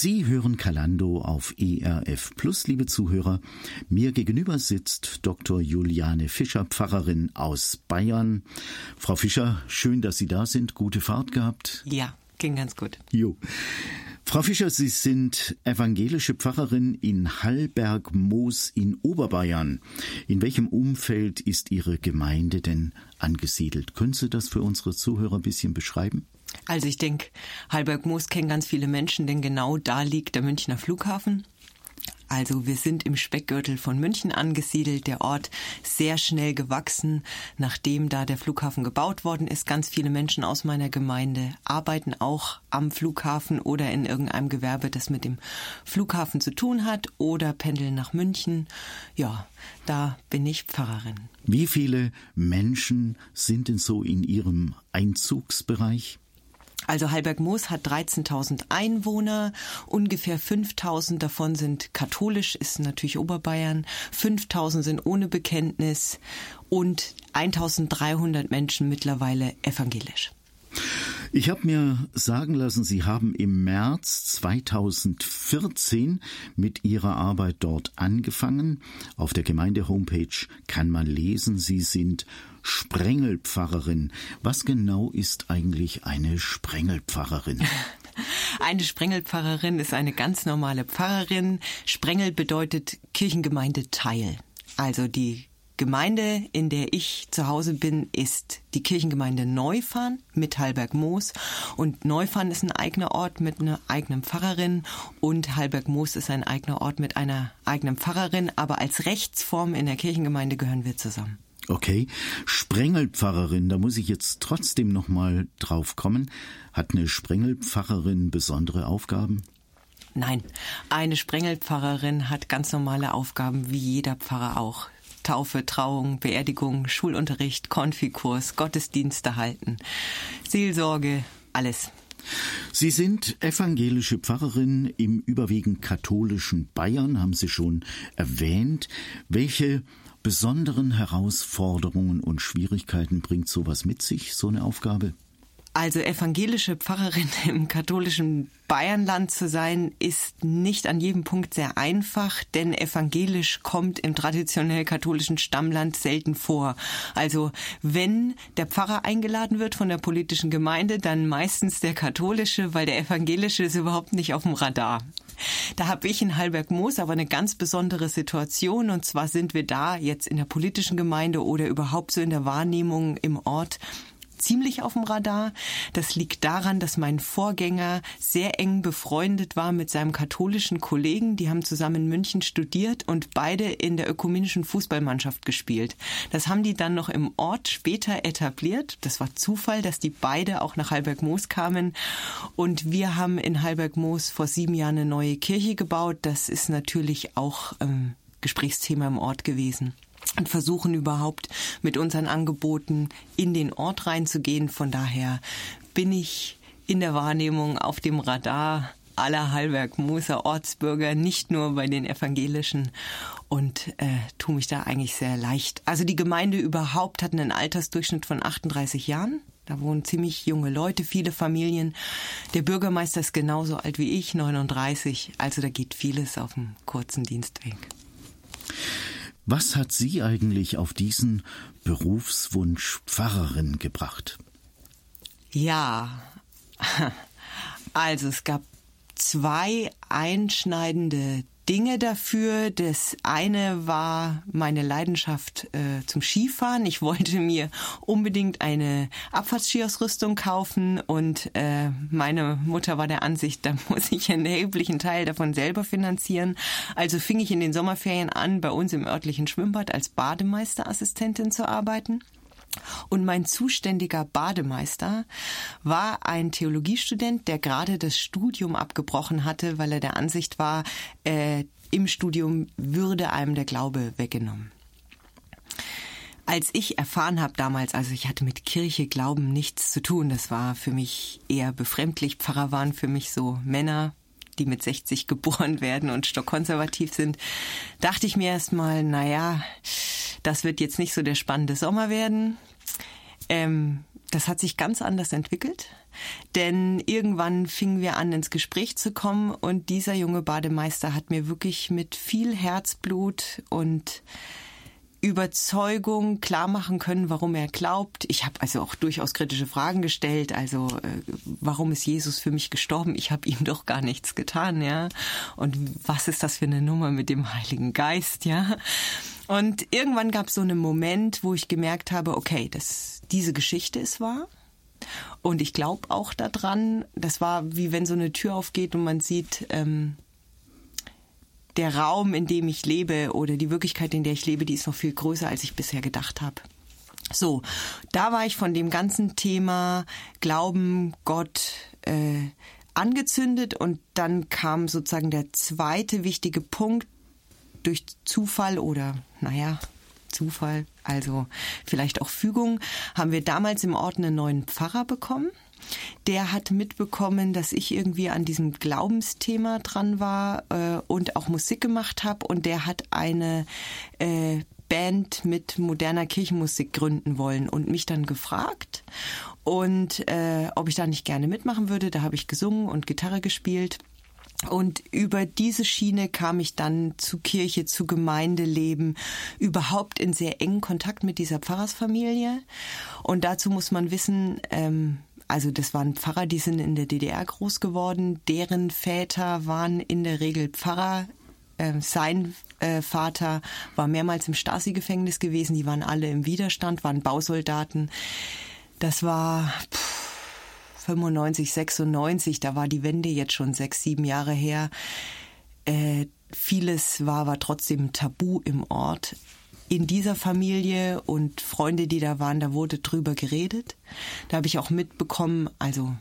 Sie hören Kalando auf ERF Plus, liebe Zuhörer. Mir gegenüber sitzt Dr. Juliane Fischer, Pfarrerin aus Bayern. Frau Fischer, schön, dass Sie da sind. Gute Fahrt gehabt. Ja, ging ganz gut. Jo. Frau Fischer, Sie sind evangelische Pfarrerin in Hallberg-Moos in Oberbayern. In welchem Umfeld ist Ihre Gemeinde denn angesiedelt? Können Sie das für unsere Zuhörer ein bisschen beschreiben? Also ich denke, Hallberg-Moos kennen ganz viele Menschen, denn genau da liegt der Münchner Flughafen. Also wir sind im Speckgürtel von München angesiedelt, der Ort sehr schnell gewachsen, nachdem da der Flughafen gebaut worden ist. Ganz viele Menschen aus meiner Gemeinde arbeiten auch am Flughafen oder in irgendeinem Gewerbe, das mit dem Flughafen zu tun hat oder pendeln nach München. Ja, da bin ich Pfarrerin. Wie viele Menschen sind denn so in Ihrem Einzugsbereich? Also Heilberg-Moos hat 13.000 Einwohner, ungefähr 5.000 davon sind katholisch, ist natürlich Oberbayern, 5.000 sind ohne Bekenntnis und 1.300 Menschen mittlerweile evangelisch. Ich habe mir sagen lassen, Sie haben im März 2014 mit Ihrer Arbeit dort angefangen. Auf der Gemeinde-Homepage kann man lesen, Sie sind Sprengelpfarrerin. Was genau ist eigentlich eine Sprengelpfarrerin? Eine Sprengelpfarrerin ist eine ganz normale Pfarrerin. Sprengel bedeutet Kirchengemeinde Teil. Also die Gemeinde, in der ich zu Hause bin, ist die Kirchengemeinde Neufahren mit Hallberg-Moos. Und Neufahren ist ein eigener Ort mit einer eigenen Pfarrerin und Hallberg-Moos ist ein eigener Ort mit einer eigenen Pfarrerin. Aber als Rechtsform in der Kirchengemeinde gehören wir zusammen. Okay, Sprengelpfarrerin, da muss ich jetzt trotzdem noch mal drauf kommen. Hat eine Sprengelpfarrerin besondere Aufgaben? Nein, eine Sprengelpfarrerin hat ganz normale Aufgaben wie jeder Pfarrer auch. Taufe, Trauung, Beerdigung, Schulunterricht, Konfikurs, Gottesdienste halten, Seelsorge, alles. Sie sind evangelische Pfarrerin im überwiegend katholischen Bayern, haben Sie schon erwähnt. Welche besonderen Herausforderungen und Schwierigkeiten bringt sowas mit sich, so eine Aufgabe? Also evangelische Pfarrerin im katholischen Bayernland zu sein, ist nicht an jedem Punkt sehr einfach, denn evangelisch kommt im traditionell katholischen Stammland selten vor. Also wenn der Pfarrer eingeladen wird von der politischen Gemeinde, dann meistens der katholische, weil der evangelische ist überhaupt nicht auf dem Radar. Da habe ich in Hallberg-Moos aber eine ganz besondere Situation und zwar sind wir da jetzt in der politischen Gemeinde oder überhaupt so in der Wahrnehmung im Ort ziemlich auf dem Radar. Das liegt daran, dass mein Vorgänger sehr eng befreundet war mit seinem katholischen Kollegen. Die haben zusammen in München studiert und beide in der ökumenischen Fußballmannschaft gespielt. Das haben die dann noch im Ort später etabliert. Das war Zufall, dass die beide auch nach Halberg-Moos kamen. Und wir haben in Halberg-Moos vor sieben Jahren eine neue Kirche gebaut. Das ist natürlich auch ähm, Gesprächsthema im Ort gewesen und versuchen überhaupt mit unseren Angeboten in den Ort reinzugehen. Von daher bin ich in der Wahrnehmung auf dem Radar aller Hallberg-Moser Ortsbürger, nicht nur bei den Evangelischen und äh, tue mich da eigentlich sehr leicht. Also die Gemeinde überhaupt hat einen Altersdurchschnitt von 38 Jahren. Da wohnen ziemlich junge Leute, viele Familien. Der Bürgermeister ist genauso alt wie ich, 39. Also da geht vieles auf dem kurzen Dienstweg. Was hat Sie eigentlich auf diesen Berufswunsch Pfarrerin gebracht? Ja, also es gab zwei einschneidende Dinge dafür. Das eine war meine Leidenschaft äh, zum Skifahren. Ich wollte mir unbedingt eine Abfahrtsskiausrüstung kaufen und äh, meine Mutter war der Ansicht, da muss ich einen erheblichen Teil davon selber finanzieren. Also fing ich in den Sommerferien an, bei uns im örtlichen Schwimmbad als Bademeisterassistentin zu arbeiten. Und mein zuständiger Bademeister war ein Theologiestudent, der gerade das Studium abgebrochen hatte, weil er der Ansicht war, äh, im Studium würde einem der Glaube weggenommen. Als ich erfahren habe damals, also ich hatte mit Kirche, Glauben nichts zu tun, das war für mich eher befremdlich. Pfarrer waren für mich so Männer, die mit 60 geboren werden und stockkonservativ sind, dachte ich mir erstmal, naja, das wird jetzt nicht so der spannende Sommer werden. Ähm, das hat sich ganz anders entwickelt, denn irgendwann fingen wir an, ins Gespräch zu kommen und dieser junge Bademeister hat mir wirklich mit viel Herzblut und Überzeugung klar machen können, warum er glaubt. Ich habe also auch durchaus kritische Fragen gestellt. Also äh, warum ist Jesus für mich gestorben? Ich habe ihm doch gar nichts getan, ja. Und was ist das für eine Nummer mit dem Heiligen Geist, ja? Und irgendwann gab es so einen Moment, wo ich gemerkt habe, okay, das, diese Geschichte ist wahr. Und ich glaube auch daran. Das war wie wenn so eine Tür aufgeht und man sieht. Ähm, der Raum, in dem ich lebe oder die Wirklichkeit, in der ich lebe, die ist noch viel größer, als ich bisher gedacht habe. So, da war ich von dem ganzen Thema Glauben, Gott äh, angezündet und dann kam sozusagen der zweite wichtige Punkt durch Zufall oder naja, Zufall, also vielleicht auch Fügung, haben wir damals im Ort einen neuen Pfarrer bekommen der hat mitbekommen, dass ich irgendwie an diesem Glaubensthema dran war äh, und auch Musik gemacht habe. Und der hat eine äh, Band mit moderner Kirchenmusik gründen wollen und mich dann gefragt und äh, ob ich da nicht gerne mitmachen würde. Da habe ich gesungen und Gitarre gespielt. Und über diese Schiene kam ich dann zu Kirche, zu Gemeindeleben, überhaupt in sehr engen Kontakt mit dieser Pfarrersfamilie. Und dazu muss man wissen, ähm, also das waren Pfarrer, die sind in der DDR groß geworden. Deren Väter waren in der Regel Pfarrer. Ähm, sein äh, Vater war mehrmals im Stasi-Gefängnis gewesen. Die waren alle im Widerstand, waren Bausoldaten. Das war pff, 95, 96. Da war die Wende jetzt schon sechs, sieben Jahre her. Äh, vieles war aber trotzdem tabu im Ort in dieser Familie und Freunde, die da waren, da wurde drüber geredet. Da habe ich auch mitbekommen, also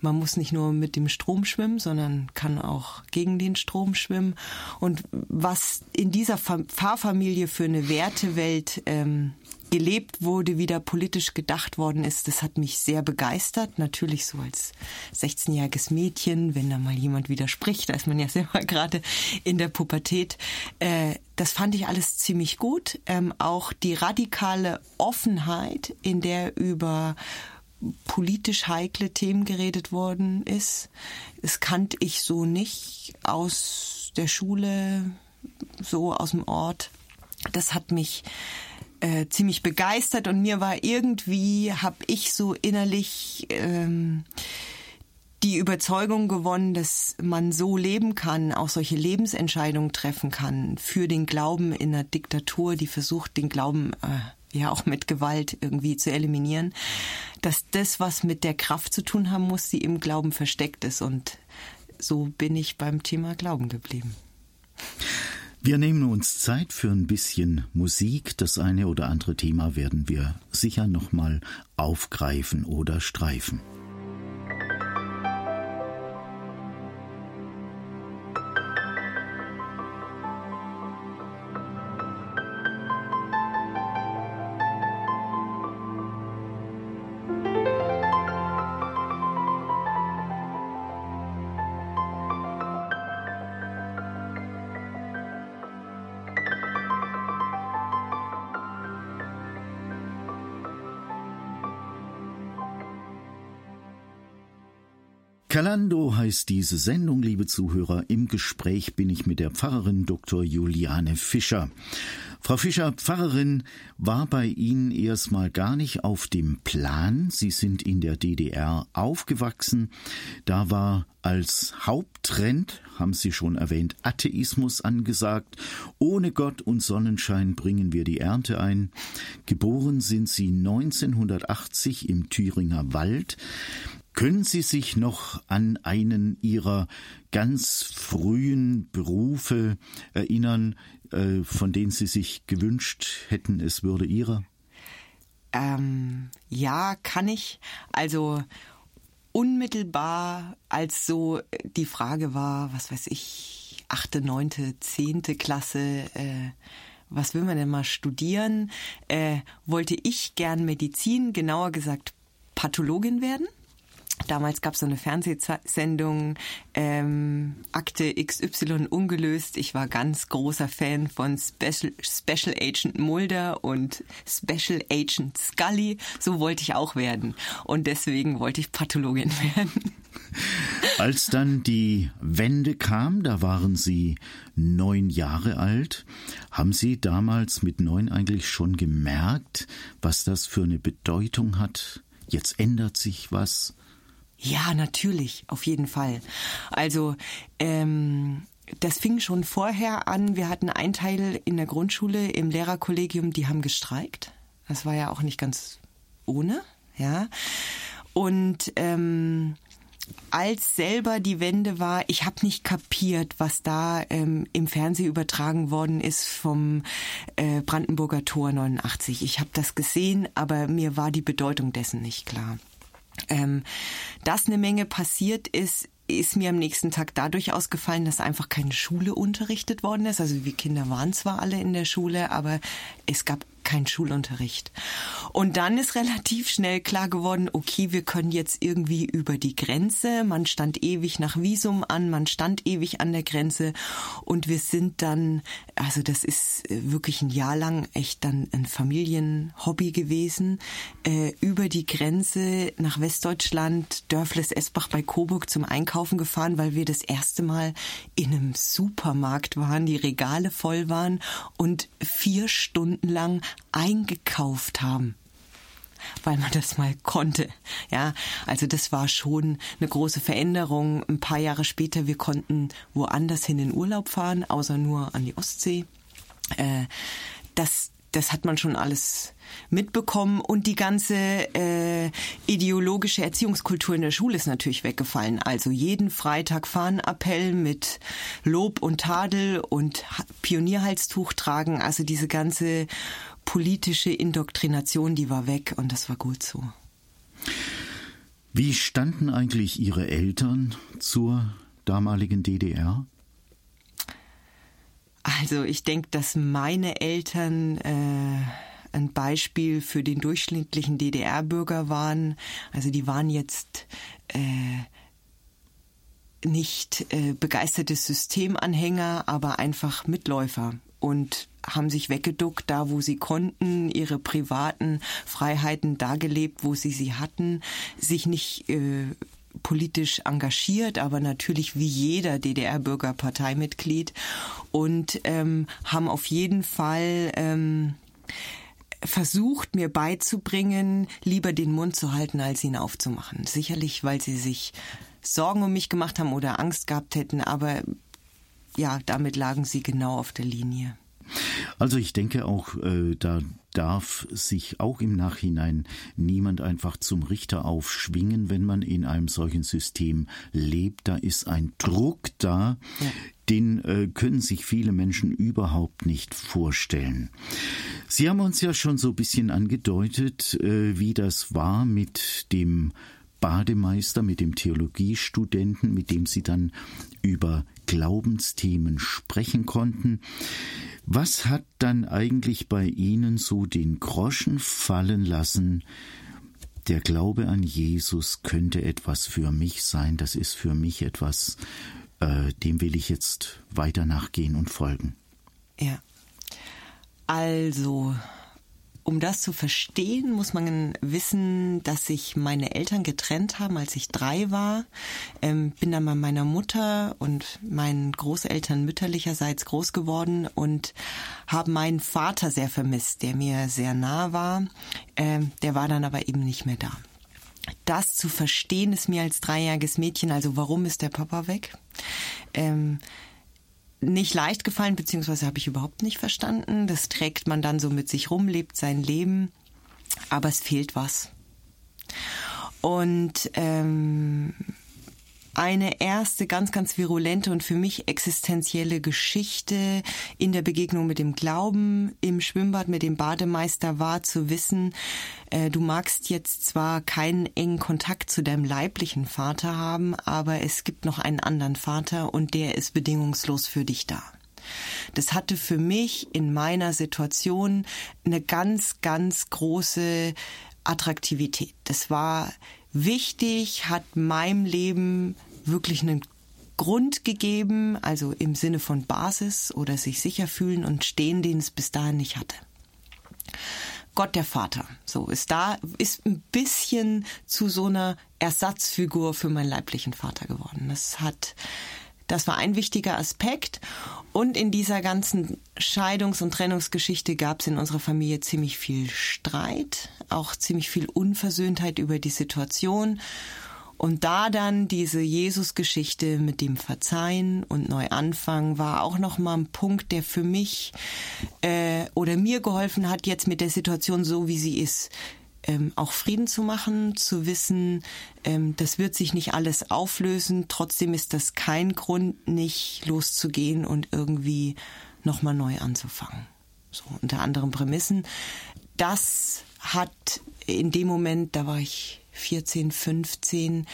man muss nicht nur mit dem Strom schwimmen, sondern kann auch gegen den Strom schwimmen. Und was in dieser Pfarrfamilie für eine Wertewelt ähm, gelebt wurde, wieder politisch gedacht worden ist, das hat mich sehr begeistert. Natürlich so als 16-jähriges Mädchen, wenn da mal jemand widerspricht, da ist man ja selber gerade in der Pubertät. Äh, das fand ich alles ziemlich gut. Ähm, auch die radikale Offenheit, in der über politisch heikle Themen geredet worden ist, das kannte ich so nicht aus der Schule, so aus dem Ort. Das hat mich äh, ziemlich begeistert und mir war irgendwie, habe ich so innerlich ähm, die Überzeugung gewonnen, dass man so leben kann, auch solche Lebensentscheidungen treffen kann für den Glauben in einer Diktatur, die versucht, den Glauben äh, ja auch mit Gewalt irgendwie zu eliminieren, dass das, was mit der Kraft zu tun haben muss, die im Glauben versteckt ist. Und so bin ich beim Thema Glauben geblieben. Wir nehmen uns Zeit für ein bisschen Musik. Das eine oder andere Thema werden wir sicher nochmal aufgreifen oder streifen. Kalando heißt diese Sendung, liebe Zuhörer. Im Gespräch bin ich mit der Pfarrerin Dr. Juliane Fischer. Frau Fischer, Pfarrerin war bei Ihnen erstmal gar nicht auf dem Plan. Sie sind in der DDR aufgewachsen. Da war als Haupttrend, haben Sie schon erwähnt, Atheismus angesagt. Ohne Gott und Sonnenschein bringen wir die Ernte ein. Geboren sind Sie 1980 im Thüringer Wald. Können Sie sich noch an einen Ihrer ganz frühen Berufe erinnern, äh, von denen Sie sich gewünscht hätten, es würde Ihrer? Ähm, ja, kann ich. Also unmittelbar, als so die Frage war, was weiß ich, achte, neunte, zehnte Klasse, äh, was will man denn mal studieren, äh, wollte ich gern Medizin, genauer gesagt Pathologin werden Damals gab es so eine Fernsehsendung, ähm, Akte XY ungelöst. Ich war ganz großer Fan von Special, Special Agent Mulder und Special Agent Scully. So wollte ich auch werden. Und deswegen wollte ich Pathologin werden. Als dann die Wende kam, da waren Sie neun Jahre alt. Haben Sie damals mit neun eigentlich schon gemerkt, was das für eine Bedeutung hat? Jetzt ändert sich was. Ja, natürlich, auf jeden Fall. Also ähm, das fing schon vorher an. Wir hatten einen Teil in der Grundschule im Lehrerkollegium, die haben gestreikt. Das war ja auch nicht ganz ohne, ja. Und ähm, als selber die Wende war, ich habe nicht kapiert, was da ähm, im Fernsehen übertragen worden ist vom äh, Brandenburger Tor 89. Ich habe das gesehen, aber mir war die Bedeutung dessen nicht klar. Ähm, dass eine Menge passiert ist, ist mir am nächsten Tag dadurch ausgefallen, dass einfach keine Schule unterrichtet worden ist. Also wir Kinder waren zwar alle in der Schule, aber es gab kein Schulunterricht. Und dann ist relativ schnell klar geworden, okay, wir können jetzt irgendwie über die Grenze. Man stand ewig nach Visum an, man stand ewig an der Grenze und wir sind dann, also das ist äh, wirklich ein Jahr lang echt dann ein Familienhobby gewesen, äh, über die Grenze nach Westdeutschland, Dörfles-Esbach bei Coburg zum Einkaufen gefahren, weil wir das erste Mal in einem Supermarkt waren, die Regale voll waren und vier Stunden lang eingekauft haben weil man das mal konnte. Ja, also das war schon eine große Veränderung. Ein paar Jahre später, wir konnten woanders hin in Urlaub fahren, außer nur an die Ostsee. Äh, das das hat man schon alles mitbekommen und die ganze äh, ideologische Erziehungskultur in der Schule ist natürlich weggefallen. Also jeden Freitag Fahnenappell mit Lob und Tadel und Pionierhalstuch tragen. Also diese ganze politische Indoktrination, die war weg und das war gut so. Wie standen eigentlich Ihre Eltern zur damaligen DDR? Also ich denke, dass meine Eltern äh, ein Beispiel für den durchschnittlichen DDR-Bürger waren. Also die waren jetzt äh, nicht äh, begeisterte Systemanhänger, aber einfach Mitläufer und haben sich weggeduckt, da wo sie konnten, ihre privaten Freiheiten dargelebt, wo sie sie hatten, sich nicht äh, politisch engagiert, aber natürlich wie jeder DDR-Bürger Parteimitglied und ähm, haben auf jeden Fall ähm, versucht, mir beizubringen, lieber den Mund zu halten, als ihn aufzumachen. Sicherlich, weil sie sich Sorgen um mich gemacht haben oder Angst gehabt hätten, aber ja, damit lagen sie genau auf der Linie. Also ich denke auch, äh, da darf sich auch im Nachhinein niemand einfach zum Richter aufschwingen, wenn man in einem solchen System lebt. Da ist ein Druck da, ja. den äh, können sich viele Menschen überhaupt nicht vorstellen. Sie haben uns ja schon so ein bisschen angedeutet, äh, wie das war mit dem Bademeister, mit dem Theologiestudenten, mit dem Sie dann über Glaubensthemen sprechen konnten. Was hat dann eigentlich bei Ihnen so den Groschen fallen lassen? Der Glaube an Jesus könnte etwas für mich sein, das ist für mich etwas, äh, dem will ich jetzt weiter nachgehen und folgen. Ja. Also, um das zu verstehen, muss man wissen, dass sich meine Eltern getrennt haben, als ich drei war. Ähm, bin dann bei meiner Mutter und meinen Großeltern mütterlicherseits groß geworden und habe meinen Vater sehr vermisst, der mir sehr nah war. Ähm, der war dann aber eben nicht mehr da. Das zu verstehen ist mir als dreijähriges Mädchen, also warum ist der Papa weg? Ähm, nicht leicht gefallen, beziehungsweise habe ich überhaupt nicht verstanden. Das trägt man dann so mit sich rum, lebt sein Leben, aber es fehlt was. Und ähm, eine erste ganz, ganz virulente und für mich existenzielle Geschichte in der Begegnung mit dem Glauben im Schwimmbad mit dem Bademeister war zu wissen, äh, du magst jetzt zwar keinen engen Kontakt zu deinem leiblichen Vater haben, aber es gibt noch einen anderen Vater und der ist bedingungslos für dich da. Das hatte für mich in meiner Situation eine ganz, ganz große Attraktivität. Das war wichtig, hat meinem Leben wirklich einen Grund gegeben, also im Sinne von Basis oder sich sicher fühlen und stehen, den es bis dahin nicht hatte. Gott der Vater. So ist da, ist ein bisschen zu so einer Ersatzfigur für meinen leiblichen Vater geworden. Das hat, das war ein wichtiger Aspekt. Und in dieser ganzen Scheidungs- und Trennungsgeschichte gab es in unserer Familie ziemlich viel Streit, auch ziemlich viel Unversöhntheit über die Situation. Und da dann diese Jesus-Geschichte mit dem Verzeihen und Neuanfang war auch nochmal ein Punkt, der für mich äh, oder mir geholfen hat, jetzt mit der Situation so, wie sie ist, ähm, auch Frieden zu machen, zu wissen, ähm, das wird sich nicht alles auflösen. Trotzdem ist das kein Grund, nicht loszugehen und irgendwie nochmal neu anzufangen. So unter anderen Prämissen. Das hat in dem Moment, da war ich 14, 15.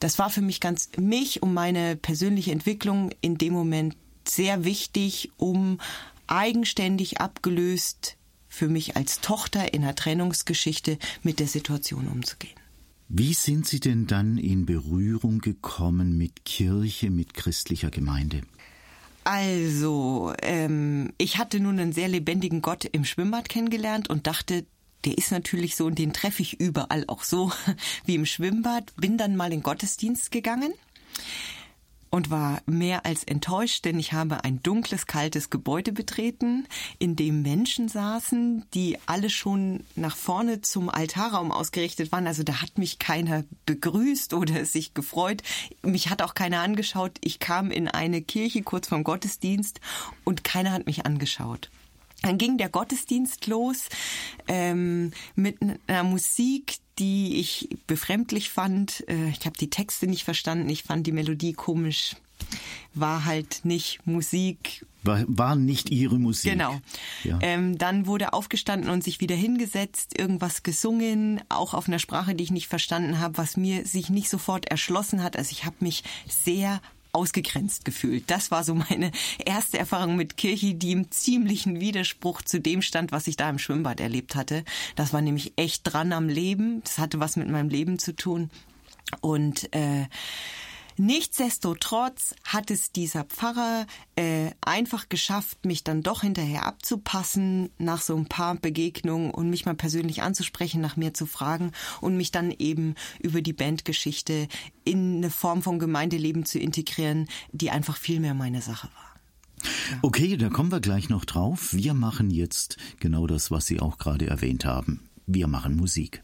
Das war für mich ganz, mich und meine persönliche Entwicklung in dem Moment sehr wichtig, um eigenständig abgelöst für mich als Tochter in der Trennungsgeschichte mit der Situation umzugehen. Wie sind Sie denn dann in Berührung gekommen mit Kirche, mit christlicher Gemeinde? Also, ähm, ich hatte nun einen sehr lebendigen Gott im Schwimmbad kennengelernt und dachte, der ist natürlich so und den treffe ich überall auch so wie im Schwimmbad. Bin dann mal in Gottesdienst gegangen und war mehr als enttäuscht, denn ich habe ein dunkles, kaltes Gebäude betreten, in dem Menschen saßen, die alle schon nach vorne zum Altarraum ausgerichtet waren. Also da hat mich keiner begrüßt oder sich gefreut. Mich hat auch keiner angeschaut. Ich kam in eine Kirche kurz vom Gottesdienst und keiner hat mich angeschaut. Dann ging der Gottesdienst los ähm, mit einer Musik, die ich befremdlich fand. Äh, ich habe die Texte nicht verstanden, ich fand die Melodie komisch. War halt nicht Musik. War, war nicht ihre Musik. Genau. Ja. Ähm, dann wurde aufgestanden und sich wieder hingesetzt, irgendwas gesungen, auch auf einer Sprache, die ich nicht verstanden habe, was mir sich nicht sofort erschlossen hat. Also ich habe mich sehr ausgegrenzt gefühlt. Das war so meine erste Erfahrung mit Kirche, die im ziemlichen Widerspruch zu dem stand, was ich da im Schwimmbad erlebt hatte. Das war nämlich echt dran am Leben. Das hatte was mit meinem Leben zu tun. Und äh, Nichtsdestotrotz hat es dieser Pfarrer äh, einfach geschafft, mich dann doch hinterher abzupassen nach so ein paar Begegnungen und mich mal persönlich anzusprechen, nach mir zu fragen und mich dann eben über die Bandgeschichte in eine Form von Gemeindeleben zu integrieren, die einfach viel mehr meine Sache war. Okay, da kommen wir gleich noch drauf. Wir machen jetzt genau das, was Sie auch gerade erwähnt haben. Wir machen Musik.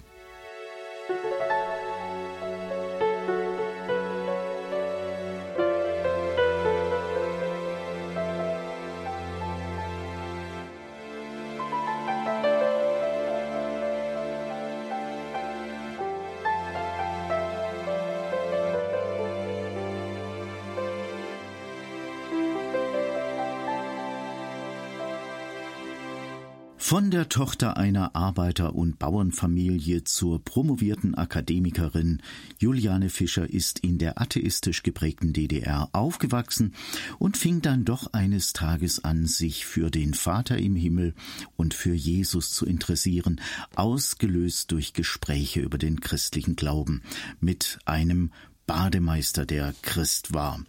Von der Tochter einer Arbeiter- und Bauernfamilie zur promovierten Akademikerin Juliane Fischer ist in der atheistisch geprägten DDR aufgewachsen und fing dann doch eines Tages an, sich für den Vater im Himmel und für Jesus zu interessieren, ausgelöst durch Gespräche über den christlichen Glauben mit einem Bademeister, der Christ war.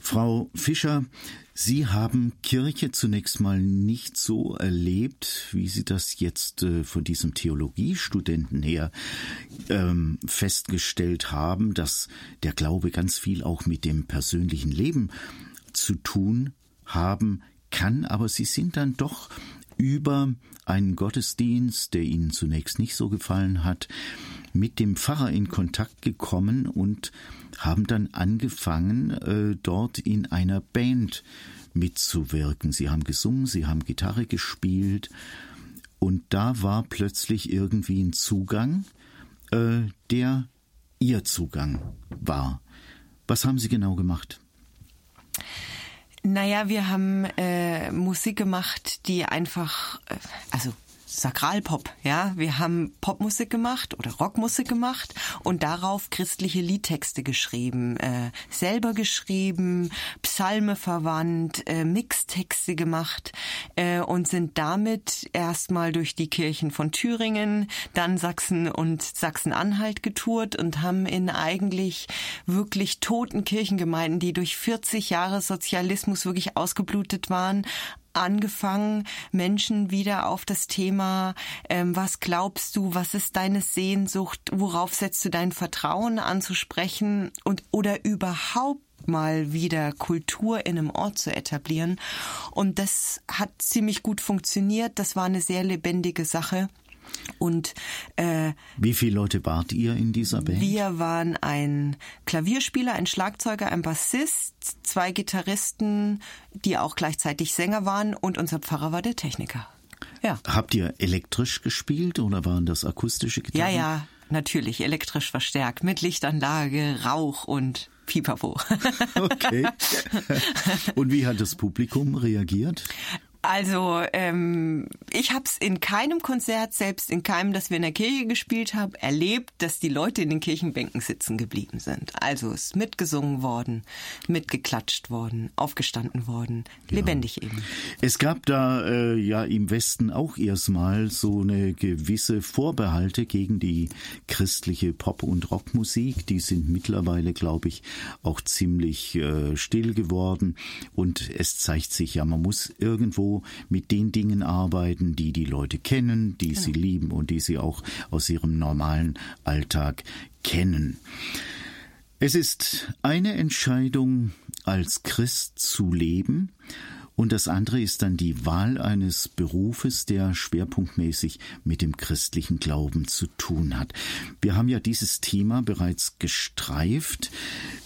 Frau Fischer, Sie haben Kirche zunächst mal nicht so erlebt, wie Sie das jetzt äh, von diesem Theologiestudenten her ähm, festgestellt haben, dass der Glaube ganz viel auch mit dem persönlichen Leben zu tun haben kann, aber Sie sind dann doch über einen Gottesdienst, der Ihnen zunächst nicht so gefallen hat, mit dem Pfarrer in Kontakt gekommen und haben dann angefangen, äh, dort in einer Band mitzuwirken. Sie haben gesungen, sie haben Gitarre gespielt und da war plötzlich irgendwie ein Zugang, äh, der ihr Zugang war. Was haben Sie genau gemacht? Naja, wir haben äh, Musik gemacht, die einfach, äh, also Sakralpop, ja. Wir haben Popmusik gemacht oder Rockmusik gemacht und darauf christliche Liedtexte geschrieben, äh, selber geschrieben, Psalme verwandt, äh, Mixtexte gemacht äh, und sind damit erstmal durch die Kirchen von Thüringen, dann Sachsen und Sachsen-Anhalt getourt und haben in eigentlich wirklich toten Kirchengemeinden, die durch 40 Jahre Sozialismus wirklich ausgeblutet waren, angefangen, Menschen wieder auf das Thema, ähm, was glaubst du, was ist deine Sehnsucht, worauf setzt du dein Vertrauen anzusprechen und oder überhaupt mal wieder Kultur in einem Ort zu etablieren. Und das hat ziemlich gut funktioniert. Das war eine sehr lebendige Sache. Und äh, wie viele Leute wart ihr in dieser Band? Wir waren ein Klavierspieler, ein Schlagzeuger, ein Bassist, zwei Gitarristen, die auch gleichzeitig Sänger waren, und unser Pfarrer war der Techniker. Ja. Habt ihr elektrisch gespielt oder waren das akustische Gitarren? Ja, ja, natürlich elektrisch verstärkt mit Lichtanlage, Rauch und Pipapo. okay. Und wie hat das Publikum reagiert? Also ähm, ich habe es in keinem Konzert, selbst in keinem, das wir in der Kirche gespielt haben, erlebt, dass die Leute in den Kirchenbänken sitzen geblieben sind. Also es ist mitgesungen worden, mitgeklatscht worden, aufgestanden worden, ja. lebendig eben. Es gab da äh, ja im Westen auch erstmal so eine gewisse Vorbehalte gegen die christliche Pop- und Rockmusik. Die sind mittlerweile, glaube ich, auch ziemlich äh, still geworden und es zeigt sich ja, man muss irgendwo mit den Dingen arbeiten, die die Leute kennen, die genau. sie lieben und die sie auch aus ihrem normalen Alltag kennen. Es ist eine Entscheidung, als Christ zu leben, und das andere ist dann die Wahl eines Berufes, der schwerpunktmäßig mit dem christlichen Glauben zu tun hat. Wir haben ja dieses Thema bereits gestreift.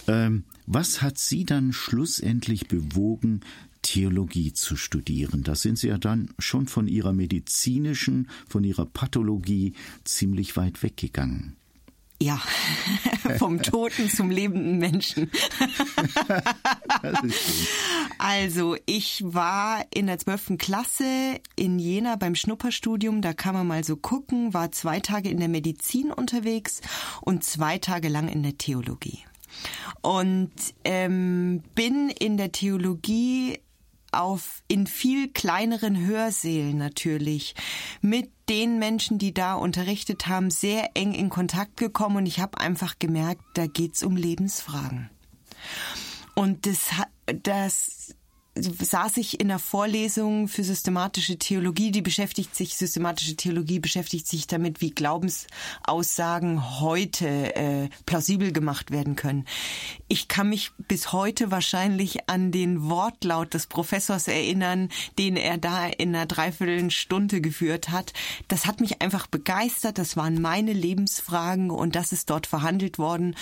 Ähm, was hat Sie dann schlussendlich bewogen, Theologie zu studieren. Da sind Sie ja dann schon von Ihrer medizinischen, von Ihrer Pathologie ziemlich weit weggegangen. Ja, vom Toten zum lebenden Menschen. also, ich war in der zwölften Klasse in Jena beim Schnupperstudium. Da kann man mal so gucken, war zwei Tage in der Medizin unterwegs und zwei Tage lang in der Theologie. Und ähm, bin in der Theologie auf in viel kleineren Hörsälen natürlich mit den Menschen, die da unterrichtet haben, sehr eng in Kontakt gekommen und ich habe einfach gemerkt, da geht's um Lebensfragen. Und das, das saß ich in der Vorlesung für systematische Theologie, die beschäftigt sich, systematische Theologie beschäftigt sich damit, wie Glaubensaussagen heute äh, plausibel gemacht werden können. Ich kann mich bis heute wahrscheinlich an den Wortlaut des Professors erinnern, den er da in einer Dreiviertelstunde geführt hat. Das hat mich einfach begeistert, das waren meine Lebensfragen und das ist dort verhandelt worden.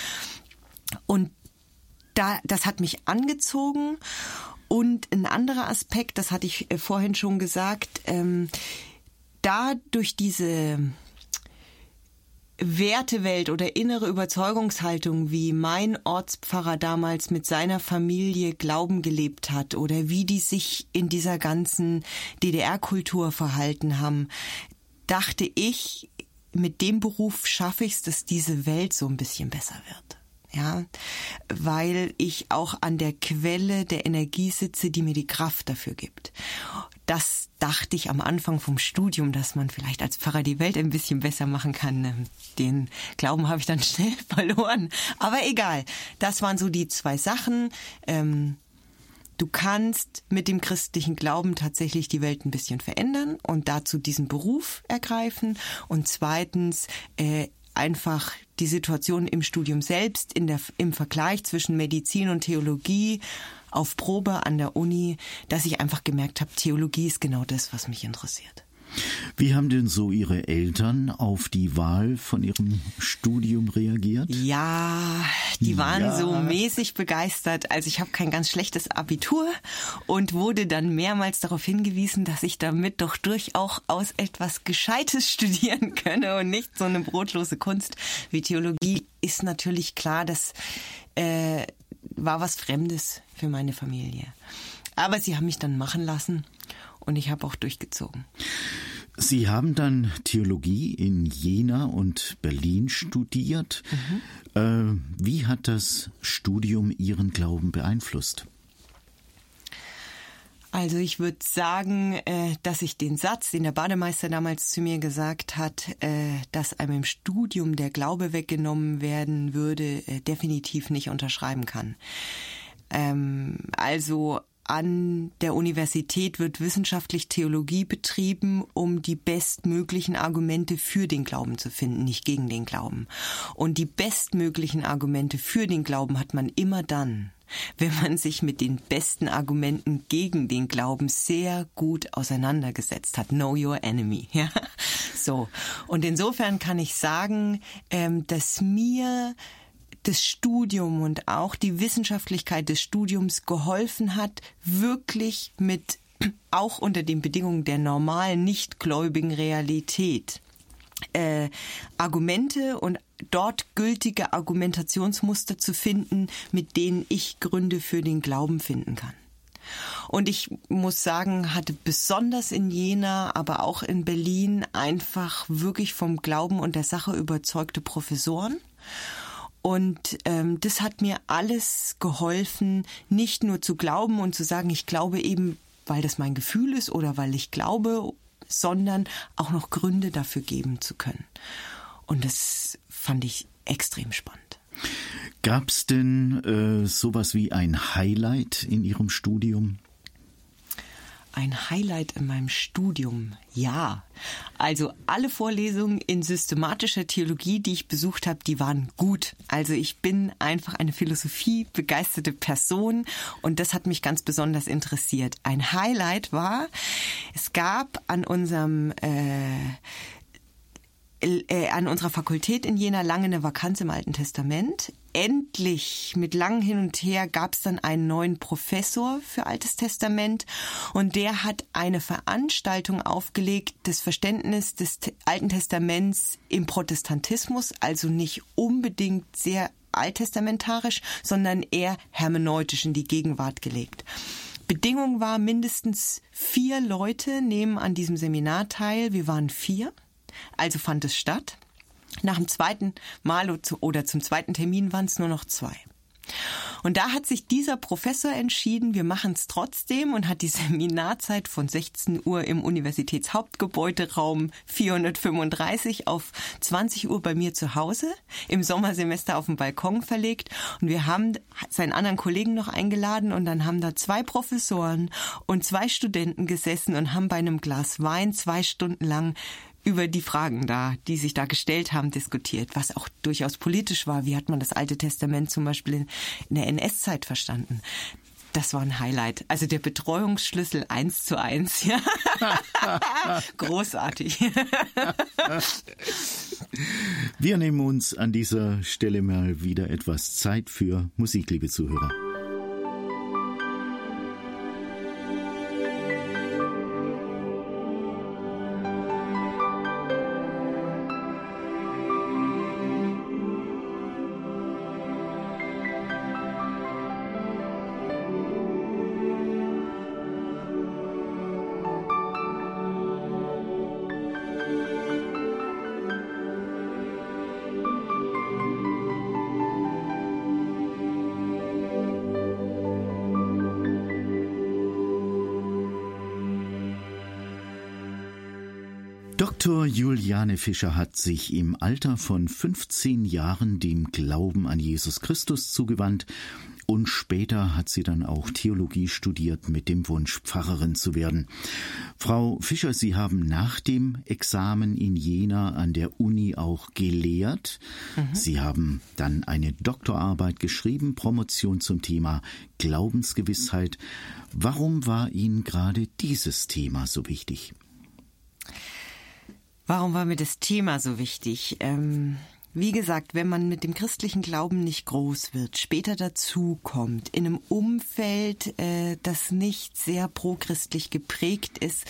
Und da, das hat mich angezogen und ein anderer Aspekt, das hatte ich äh, vorhin schon gesagt, ähm, da durch diese Wertewelt oder innere Überzeugungshaltung, wie mein Ortspfarrer damals mit seiner Familie Glauben gelebt hat oder wie die sich in dieser ganzen DDR-Kultur verhalten haben, dachte ich, mit dem Beruf schaffe ich es, dass diese Welt so ein bisschen besser wird ja, weil ich auch an der Quelle der Energie sitze, die mir die Kraft dafür gibt. Das dachte ich am Anfang vom Studium, dass man vielleicht als Pfarrer die Welt ein bisschen besser machen kann. Den Glauben habe ich dann schnell verloren. Aber egal, das waren so die zwei Sachen. Ähm, Du kannst mit dem christlichen Glauben tatsächlich die Welt ein bisschen verändern und dazu diesen Beruf ergreifen. Und zweitens, äh, einfach die Situation im Studium selbst, in der, im Vergleich zwischen Medizin und Theologie auf Probe an der Uni, dass ich einfach gemerkt habe, Theologie ist genau das, was mich interessiert. Wie haben denn so Ihre Eltern auf die Wahl von Ihrem Studium reagiert? Ja, die waren ja. so mäßig begeistert. Also ich habe kein ganz schlechtes Abitur und wurde dann mehrmals darauf hingewiesen, dass ich damit doch durchaus etwas Gescheites studieren könne und nicht so eine brotlose Kunst wie Theologie. Ist natürlich klar, das äh, war was Fremdes für meine Familie. Aber sie haben mich dann machen lassen und ich habe auch durchgezogen. Sie haben dann Theologie in Jena und Berlin studiert. Mhm. Äh, wie hat das Studium Ihren Glauben beeinflusst? Also ich würde sagen, äh, dass ich den Satz, den der Bademeister damals zu mir gesagt hat, äh, dass einem im Studium der Glaube weggenommen werden würde, äh, definitiv nicht unterschreiben kann. Ähm, also an der Universität wird wissenschaftlich Theologie betrieben, um die bestmöglichen Argumente für den Glauben zu finden, nicht gegen den Glauben. Und die bestmöglichen Argumente für den Glauben hat man immer dann, wenn man sich mit den besten Argumenten gegen den Glauben sehr gut auseinandergesetzt hat. Know your enemy. Ja, so. Und insofern kann ich sagen, ähm, dass mir das Studium und auch die Wissenschaftlichkeit des Studiums geholfen hat, wirklich mit auch unter den Bedingungen der normalen nichtgläubigen Realität äh, Argumente und dort gültige Argumentationsmuster zu finden, mit denen ich Gründe für den Glauben finden kann. Und ich muss sagen, hatte besonders in Jena, aber auch in Berlin einfach wirklich vom Glauben und der Sache überzeugte Professoren. Und ähm, das hat mir alles geholfen, nicht nur zu glauben und zu sagen, ich glaube eben, weil das mein Gefühl ist oder weil ich glaube, sondern auch noch Gründe dafür geben zu können. Und das fand ich extrem spannend. Gab es denn äh, sowas wie ein Highlight in Ihrem Studium? Ein Highlight in meinem Studium, ja. Also alle Vorlesungen in systematischer Theologie, die ich besucht habe, die waren gut. Also ich bin einfach eine Philosophie begeisterte Person und das hat mich ganz besonders interessiert. Ein Highlight war, es gab an unserem äh, äh, an unserer Fakultät in Jena lange eine Vakanz im Alten Testament. Endlich, mit langem Hin und Her, gab es dann einen neuen Professor für Altes Testament und der hat eine Veranstaltung aufgelegt, das Verständnis des Alten Testaments im Protestantismus, also nicht unbedingt sehr alttestamentarisch, sondern eher hermeneutisch in die Gegenwart gelegt. Bedingung war, mindestens vier Leute nehmen an diesem Seminar teil. Wir waren vier. Also fand es statt. Nach dem zweiten Mal oder zum zweiten Termin waren es nur noch zwei. Und da hat sich dieser Professor entschieden, wir machen es trotzdem und hat die Seminarzeit von 16 Uhr im Universitätshauptgebäuderaum 435 auf 20 Uhr bei mir zu Hause im Sommersemester auf dem Balkon verlegt. Und wir haben seinen anderen Kollegen noch eingeladen und dann haben da zwei Professoren und zwei Studenten gesessen und haben bei einem Glas Wein zwei Stunden lang über die Fragen da, die sich da gestellt haben, diskutiert, was auch durchaus politisch war. Wie hat man das Alte Testament zum Beispiel in, in der NS-Zeit verstanden? Das war ein Highlight. Also der Betreuungsschlüssel eins zu eins. Ja. Großartig. Wir nehmen uns an dieser Stelle mal wieder etwas Zeit für Musik, liebe Zuhörer. Dr. Juliane Fischer hat sich im Alter von 15 Jahren dem Glauben an Jesus Christus zugewandt und später hat sie dann auch Theologie studiert mit dem Wunsch, Pfarrerin zu werden. Frau Fischer, Sie haben nach dem Examen in Jena an der Uni auch gelehrt. Mhm. Sie haben dann eine Doktorarbeit geschrieben, Promotion zum Thema Glaubensgewissheit. Warum war Ihnen gerade dieses Thema so wichtig? Warum war mir das Thema so wichtig? Ähm, wie gesagt, wenn man mit dem christlichen Glauben nicht groß wird, später dazu kommt, in einem Umfeld, äh, das nicht sehr prochristlich geprägt ist,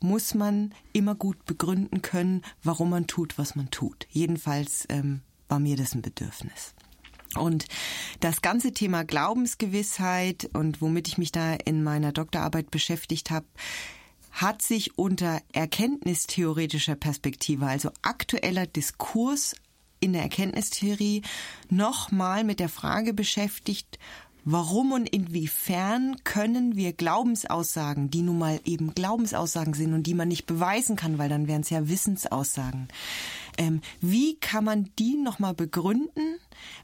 muss man immer gut begründen können, warum man tut, was man tut. Jedenfalls ähm, war mir das ein Bedürfnis. Und das ganze Thema Glaubensgewissheit und womit ich mich da in meiner Doktorarbeit beschäftigt habe, hat sich unter erkenntnistheoretischer Perspektive, also aktueller Diskurs in der Erkenntnistheorie, nochmal mit der Frage beschäftigt, warum und inwiefern können wir Glaubensaussagen, die nun mal eben Glaubensaussagen sind und die man nicht beweisen kann, weil dann wären es ja Wissensaussagen. Ähm, wie kann man die nochmal begründen,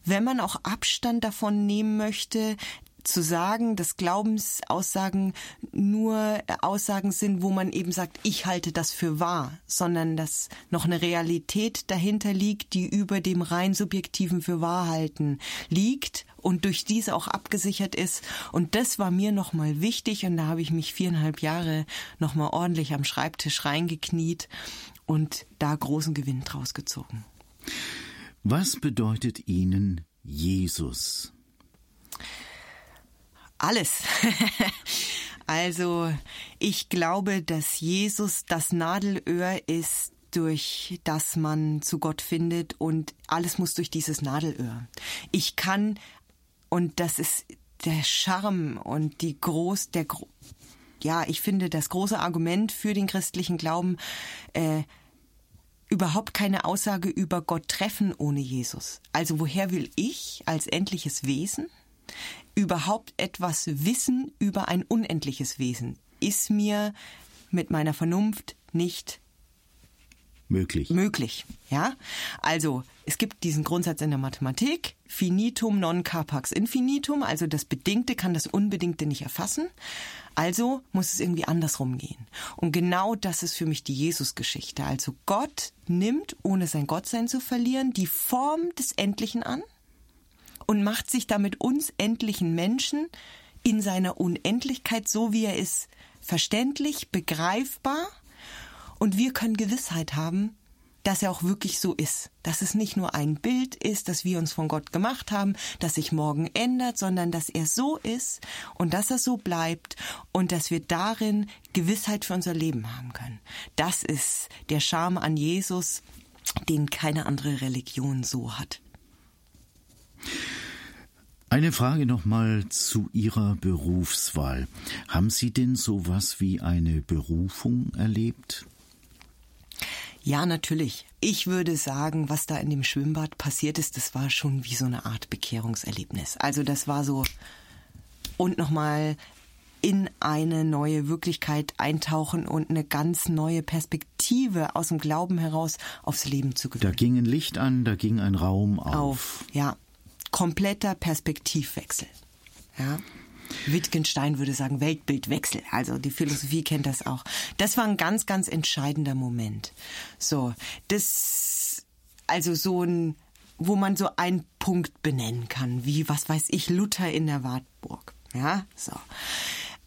wenn man auch Abstand davon nehmen möchte, zu sagen, dass Glaubensaussagen nur Aussagen sind, wo man eben sagt, ich halte das für wahr, sondern dass noch eine Realität dahinter liegt, die über dem rein subjektiven für wahr halten liegt und durch diese auch abgesichert ist. Und das war mir nochmal wichtig und da habe ich mich viereinhalb Jahre nochmal ordentlich am Schreibtisch reingekniet und da großen Gewinn draus gezogen. Was bedeutet Ihnen Jesus? Alles. also ich glaube, dass Jesus das Nadelöhr ist, durch das man zu Gott findet und alles muss durch dieses Nadelöhr. Ich kann, und das ist der Charme und die groß, der, ja, ich finde das große Argument für den christlichen Glauben, äh, überhaupt keine Aussage über Gott treffen ohne Jesus. Also woher will ich als endliches Wesen überhaupt etwas wissen über ein unendliches Wesen, ist mir mit meiner Vernunft nicht möglich. Möglich, ja? Also, es gibt diesen Grundsatz in der Mathematik, finitum non capax infinitum, also das Bedingte kann das Unbedingte nicht erfassen. Also muss es irgendwie andersrum gehen. Und genau das ist für mich die Jesusgeschichte. Also Gott nimmt, ohne sein Gottsein zu verlieren, die Form des Endlichen an und macht sich damit uns endlichen Menschen in seiner Unendlichkeit, so wie er ist, verständlich, begreifbar und wir können Gewissheit haben, dass er auch wirklich so ist, dass es nicht nur ein Bild ist, das wir uns von Gott gemacht haben, das sich morgen ändert, sondern dass er so ist und dass er so bleibt und dass wir darin Gewissheit für unser Leben haben können. Das ist der Charme an Jesus, den keine andere Religion so hat. Eine Frage nochmal zu Ihrer Berufswahl. Haben Sie denn sowas wie eine Berufung erlebt? Ja, natürlich. Ich würde sagen, was da in dem Schwimmbad passiert ist, das war schon wie so eine Art Bekehrungserlebnis. Also das war so und nochmal in eine neue Wirklichkeit eintauchen und eine ganz neue Perspektive aus dem Glauben heraus aufs Leben zu gewinnen. Da ging ein Licht an, da ging ein Raum auf. auf ja, kompletter Perspektivwechsel. Ja. Wittgenstein würde sagen Weltbildwechsel. Also die Philosophie kennt das auch. Das war ein ganz, ganz entscheidender Moment. So, das, also so ein, wo man so einen Punkt benennen kann, wie, was weiß ich, Luther in der Wartburg. Ja, so.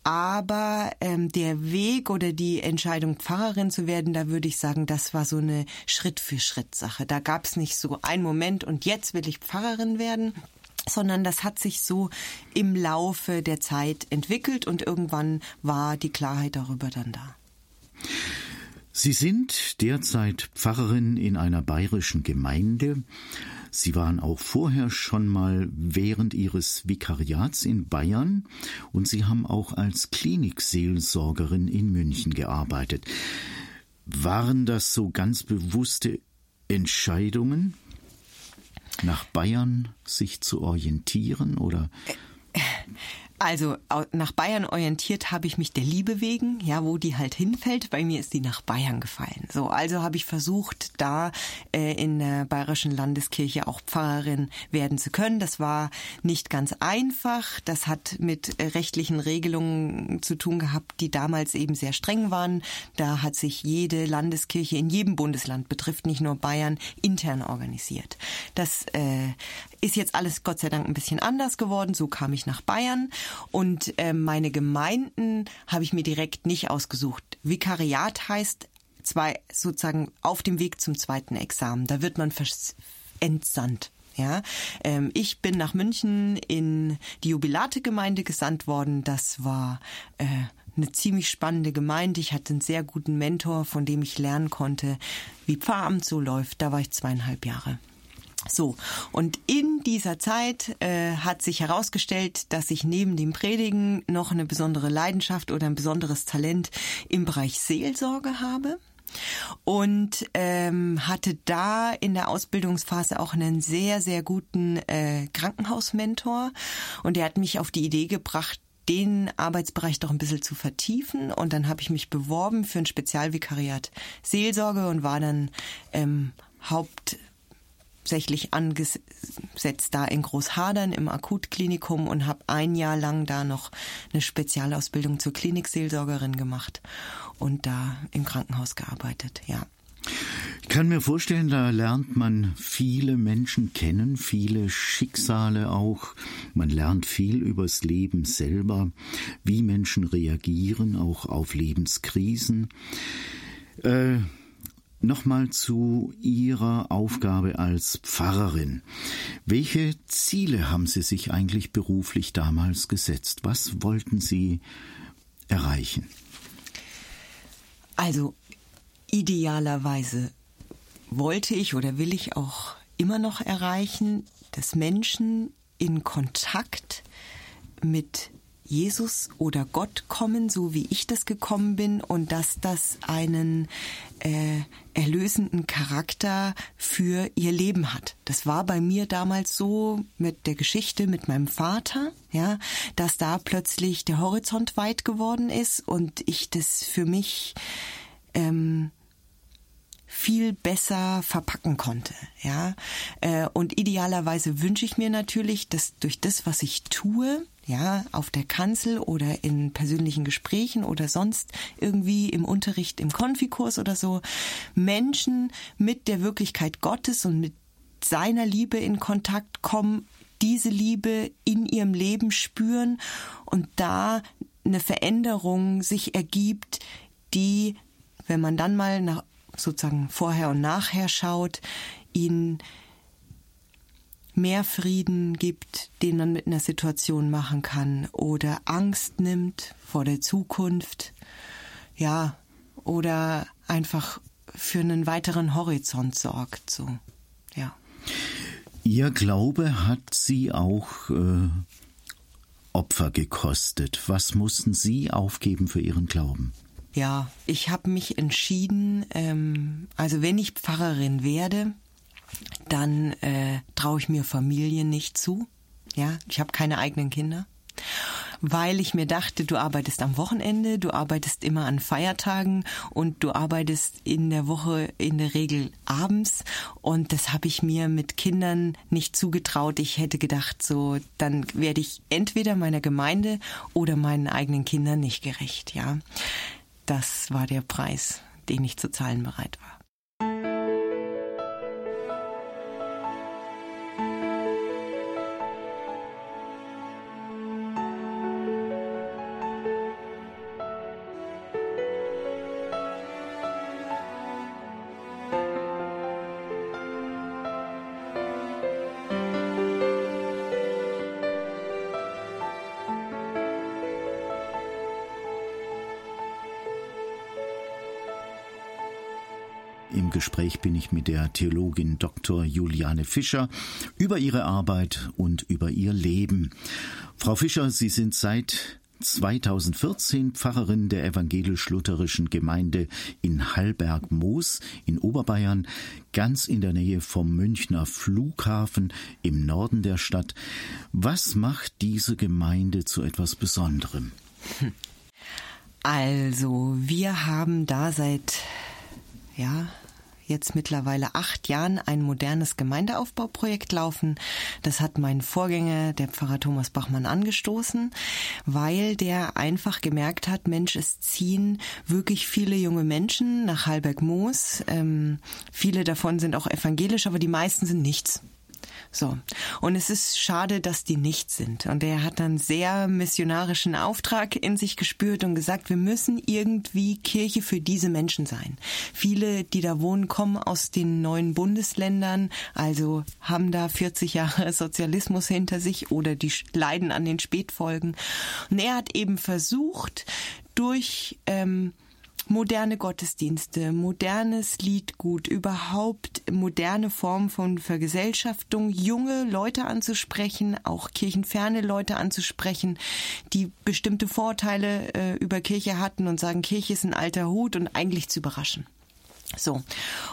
Aber ähm, der Weg oder die Entscheidung, Pfarrerin zu werden, da würde ich sagen, das war so eine Schritt-für-Schritt-Sache. Da gab es nicht so einen Moment und jetzt will ich Pfarrerin werden, sondern das hat sich so im Laufe der Zeit entwickelt und irgendwann war die Klarheit darüber dann da. Sie sind derzeit Pfarrerin in einer bayerischen Gemeinde. Sie waren auch vorher schon mal während Ihres Vikariats in Bayern und Sie haben auch als Klinikseelsorgerin in München gearbeitet. Waren das so ganz bewusste Entscheidungen, nach Bayern sich zu orientieren oder? Also nach Bayern orientiert habe ich mich der Liebe wegen, ja, wo die halt hinfällt. Bei mir ist die nach Bayern gefallen. So, also habe ich versucht, da äh, in der bayerischen Landeskirche auch Pfarrerin werden zu können. Das war nicht ganz einfach. Das hat mit äh, rechtlichen Regelungen zu tun gehabt, die damals eben sehr streng waren. Da hat sich jede Landeskirche in jedem Bundesland betrifft nicht nur Bayern intern organisiert. Das äh, ist jetzt alles Gott sei Dank ein bisschen anders geworden. So kam ich nach Bayern und äh, meine Gemeinden habe ich mir direkt nicht ausgesucht. Vikariat heißt zwei sozusagen auf dem Weg zum zweiten Examen. Da wird man entsandt. Ja, ähm, ich bin nach München in die Jubilate-Gemeinde gesandt worden. Das war äh, eine ziemlich spannende Gemeinde. Ich hatte einen sehr guten Mentor, von dem ich lernen konnte, wie Pfarramt so läuft. Da war ich zweieinhalb Jahre. So, und in dieser Zeit äh, hat sich herausgestellt, dass ich neben dem Predigen noch eine besondere Leidenschaft oder ein besonderes Talent im Bereich Seelsorge habe. Und ähm, hatte da in der Ausbildungsphase auch einen sehr, sehr guten äh, Krankenhausmentor. Und der hat mich auf die Idee gebracht, den Arbeitsbereich doch ein bisschen zu vertiefen. Und dann habe ich mich beworben für ein Spezialvikariat Seelsorge und war dann ähm, Haupt hauptsächlich angesetzt da in Großhadern im Akutklinikum und habe ein Jahr lang da noch eine Spezialausbildung zur Klinikseelsorgerin gemacht und da im Krankenhaus gearbeitet, ja. Ich kann mir vorstellen, da lernt man viele Menschen kennen, viele Schicksale auch. Man lernt viel übers Leben selber, wie Menschen reagieren, auch auf Lebenskrisen. Äh, Nochmal zu Ihrer Aufgabe als Pfarrerin. Welche Ziele haben Sie sich eigentlich beruflich damals gesetzt? Was wollten Sie erreichen? Also idealerweise wollte ich oder will ich auch immer noch erreichen, dass Menschen in Kontakt mit Jesus oder Gott kommen, so wie ich das gekommen bin, und dass das einen äh, erlösenden Charakter für ihr Leben hat. Das war bei mir damals so mit der Geschichte mit meinem Vater, ja, dass da plötzlich der Horizont weit geworden ist und ich das für mich ähm, viel besser verpacken konnte, ja. Äh, und idealerweise wünsche ich mir natürlich, dass durch das, was ich tue, ja, auf der Kanzel oder in persönlichen Gesprächen oder sonst irgendwie im Unterricht, im Konfikurs oder so, Menschen mit der Wirklichkeit Gottes und mit seiner Liebe in Kontakt kommen, diese Liebe in ihrem Leben spüren und da eine Veränderung sich ergibt, die, wenn man dann mal nach, sozusagen vorher und nachher schaut, ihnen mehr Frieden gibt, den man mit einer Situation machen kann oder Angst nimmt vor der Zukunft, ja, oder einfach für einen weiteren Horizont sorgt, so, ja. Ihr Glaube hat Sie auch äh, Opfer gekostet. Was mussten Sie aufgeben für Ihren Glauben? Ja, ich habe mich entschieden, ähm, also wenn ich Pfarrerin werde, dann äh, traue ich mir Familie nicht zu. Ja, ich habe keine eigenen Kinder weil ich mir dachte, du arbeitest am Wochenende, du arbeitest immer an Feiertagen und du arbeitest in der Woche in der Regel abends und das habe ich mir mit Kindern nicht zugetraut. Ich hätte gedacht, so dann werde ich entweder meiner Gemeinde oder meinen eigenen Kindern nicht gerecht, ja. Das war der Preis, den ich zu zahlen bereit war. Gespräch bin ich mit der Theologin Dr. Juliane Fischer über ihre Arbeit und über ihr Leben. Frau Fischer, Sie sind seit 2014 Pfarrerin der evangelisch-lutherischen Gemeinde in Hallberg-Moos in Oberbayern, ganz in der Nähe vom Münchner Flughafen im Norden der Stadt. Was macht diese Gemeinde zu etwas Besonderem? Also, wir haben da seit ja, jetzt mittlerweile acht Jahren ein modernes Gemeindeaufbauprojekt laufen. Das hat mein Vorgänger, der Pfarrer Thomas Bachmann, angestoßen, weil der einfach gemerkt hat, Mensch, es ziehen wirklich viele junge Menschen nach Halberg-Moos. Ähm, viele davon sind auch evangelisch, aber die meisten sind nichts. So. Und es ist schade, dass die nicht sind. Und er hat dann sehr missionarischen Auftrag in sich gespürt und gesagt, wir müssen irgendwie Kirche für diese Menschen sein. Viele, die da wohnen, kommen aus den neuen Bundesländern, also haben da 40 Jahre Sozialismus hinter sich oder die leiden an den Spätfolgen. Und er hat eben versucht, durch ähm, moderne Gottesdienste, modernes Liedgut, überhaupt moderne Formen von Vergesellschaftung, junge Leute anzusprechen, auch kirchenferne Leute anzusprechen, die bestimmte Vorteile äh, über Kirche hatten und sagen, Kirche ist ein alter Hut und eigentlich zu überraschen. So.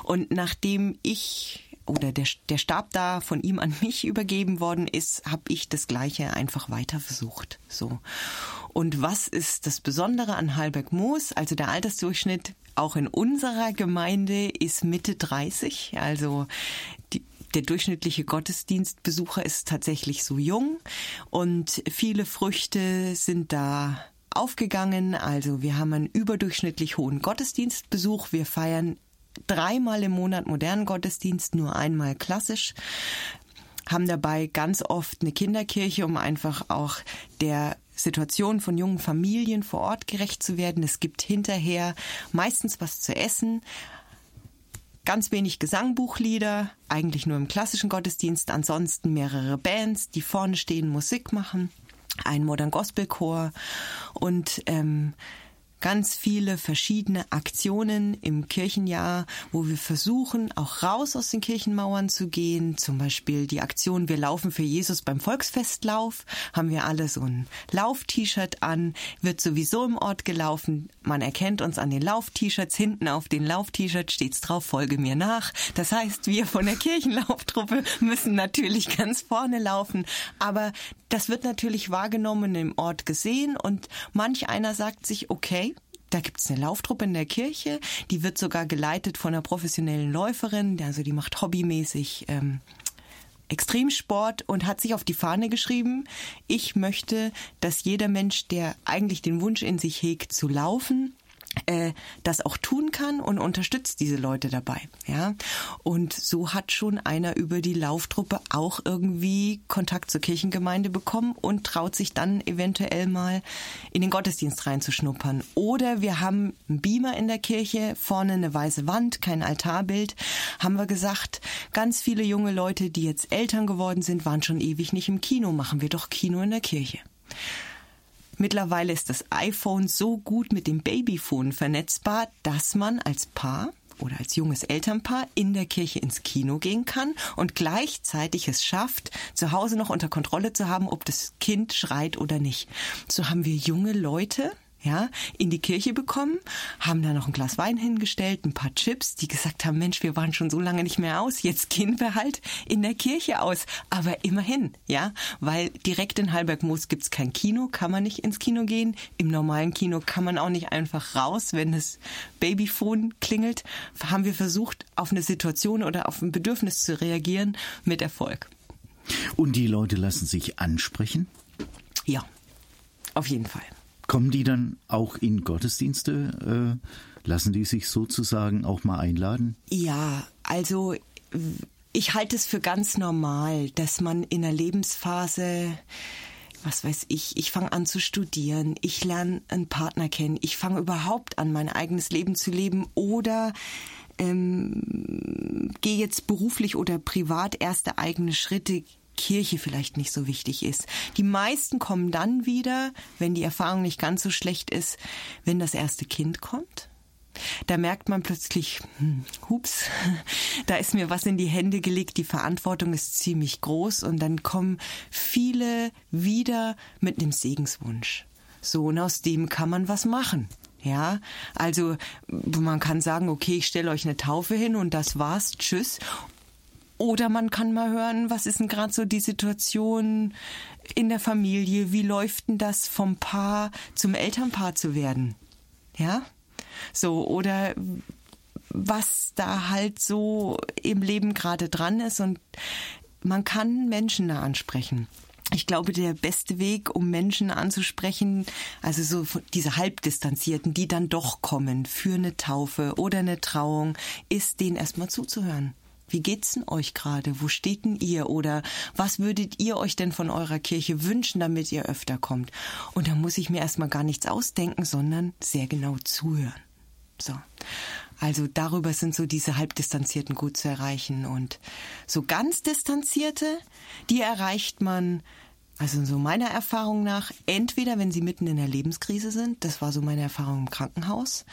Und nachdem ich oder der, der Stab da von ihm an mich übergeben worden ist, habe ich das Gleiche einfach weiter versucht. So. Und was ist das Besondere an Halberg Moos? Also der Altersdurchschnitt auch in unserer Gemeinde ist Mitte 30. Also die, der durchschnittliche Gottesdienstbesucher ist tatsächlich so jung und viele Früchte sind da aufgegangen. Also wir haben einen überdurchschnittlich hohen Gottesdienstbesuch. Wir feiern dreimal im Monat modernen Gottesdienst, nur einmal klassisch haben dabei ganz oft eine Kinderkirche, um einfach auch der Situation von jungen Familien vor Ort gerecht zu werden. Es gibt hinterher meistens was zu essen, ganz wenig Gesangbuchlieder, eigentlich nur im klassischen Gottesdienst, ansonsten mehrere Bands, die vorne stehen, Musik machen, ein Modern Gospel Chor und ähm, ganz viele verschiedene Aktionen im Kirchenjahr, wo wir versuchen, auch raus aus den Kirchenmauern zu gehen. Zum Beispiel die Aktion Wir laufen für Jesus beim Volksfestlauf. Haben wir alle so ein Lauf-T-Shirt an, wird sowieso im Ort gelaufen. Man erkennt uns an den Lauf-T-Shirts. Hinten auf den Lauf-T-Shirts steht's drauf, folge mir nach. Das heißt, wir von der Kirchenlauftruppe müssen natürlich ganz vorne laufen. Aber das wird natürlich wahrgenommen im Ort gesehen und manch einer sagt sich, okay, da gibt's eine Lauftruppe in der Kirche, die wird sogar geleitet von einer professionellen Läuferin, also die macht hobbymäßig ähm, Extremsport und hat sich auf die Fahne geschrieben, ich möchte, dass jeder Mensch, der eigentlich den Wunsch in sich hegt zu laufen, äh, das auch tun kann und unterstützt diese Leute dabei. Ja, und so hat schon einer über die Lauftruppe auch irgendwie Kontakt zur Kirchengemeinde bekommen und traut sich dann eventuell mal in den Gottesdienst reinzuschnuppern. Oder wir haben einen Beamer in der Kirche, vorne eine weiße Wand, kein Altarbild. Haben wir gesagt, ganz viele junge Leute, die jetzt Eltern geworden sind, waren schon ewig nicht im Kino. Machen wir doch Kino in der Kirche. Mittlerweile ist das iPhone so gut mit dem Babyphone vernetzbar, dass man als Paar oder als junges Elternpaar in der Kirche ins Kino gehen kann und gleichzeitig es schafft, zu Hause noch unter Kontrolle zu haben, ob das Kind schreit oder nicht. So haben wir junge Leute, ja, in die Kirche bekommen, haben da noch ein Glas Wein hingestellt, ein paar Chips, die gesagt haben, Mensch, wir waren schon so lange nicht mehr aus, jetzt gehen wir halt in der Kirche aus. Aber immerhin, ja, weil direkt in Halbergmoos gibt's kein Kino, kann man nicht ins Kino gehen. Im normalen Kino kann man auch nicht einfach raus, wenn das Babyphone klingelt. Haben wir versucht, auf eine Situation oder auf ein Bedürfnis zu reagieren mit Erfolg. Und die Leute lassen sich ansprechen? Ja, auf jeden Fall. Kommen die dann auch in Gottesdienste? Äh, lassen die sich sozusagen auch mal einladen? Ja, also ich halte es für ganz normal, dass man in einer Lebensphase was weiß ich, ich fange an zu studieren, ich lerne einen Partner kennen, ich fange überhaupt an, mein eigenes Leben zu leben oder ähm, gehe jetzt beruflich oder privat erste eigene Schritte, Kirche vielleicht nicht so wichtig ist. Die meisten kommen dann wieder, wenn die Erfahrung nicht ganz so schlecht ist, wenn das erste Kind kommt. Da merkt man plötzlich, hm, hups, da ist mir was in die Hände gelegt, die Verantwortung ist ziemlich groß und dann kommen viele wieder mit einem Segenswunsch. So, und aus dem kann man was machen. Ja, also man kann sagen, okay, ich stelle euch eine Taufe hin und das war's, tschüss. Oder man kann mal hören, was ist denn gerade so die Situation in der Familie? Wie läuft denn das vom Paar zum Elternpaar zu werden? Ja? So, oder was da halt so im Leben gerade dran ist und man kann Menschen da ansprechen. Ich glaube, der beste Weg, um Menschen anzusprechen, also so diese Halbdistanzierten, die dann doch kommen für eine Taufe oder eine Trauung, ist denen erstmal zuzuhören. Wie geht's denn euch gerade? Wo steht denn ihr? Oder was würdet ihr euch denn von eurer Kirche wünschen, damit ihr öfter kommt? Und da muss ich mir erstmal gar nichts ausdenken, sondern sehr genau zuhören. So. Also darüber sind so diese Halbdistanzierten gut zu erreichen. Und so ganz Distanzierte, die erreicht man, also so meiner Erfahrung nach, entweder wenn sie mitten in der Lebenskrise sind, das war so meine Erfahrung im Krankenhaus,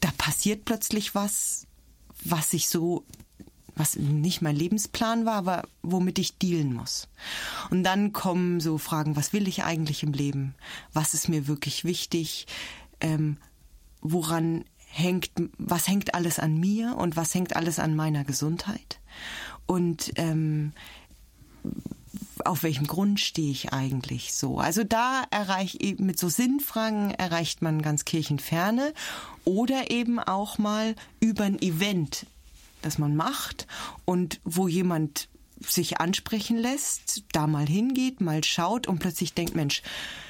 da passiert plötzlich was, was ich so was nicht mein Lebensplan war, aber womit ich dealen muss. Und dann kommen so Fragen, was will ich eigentlich im Leben? Was ist mir wirklich wichtig? Ähm, woran hängt, was hängt alles an mir und was hängt alles an meiner Gesundheit? Und ähm, auf welchem Grund stehe ich eigentlich so? Also da erreicht mit so Sinnfragen erreicht man ganz Kirchenferne oder eben auch mal über ein Event das man macht und wo jemand sich ansprechen lässt, da mal hingeht, mal schaut und plötzlich denkt, Mensch,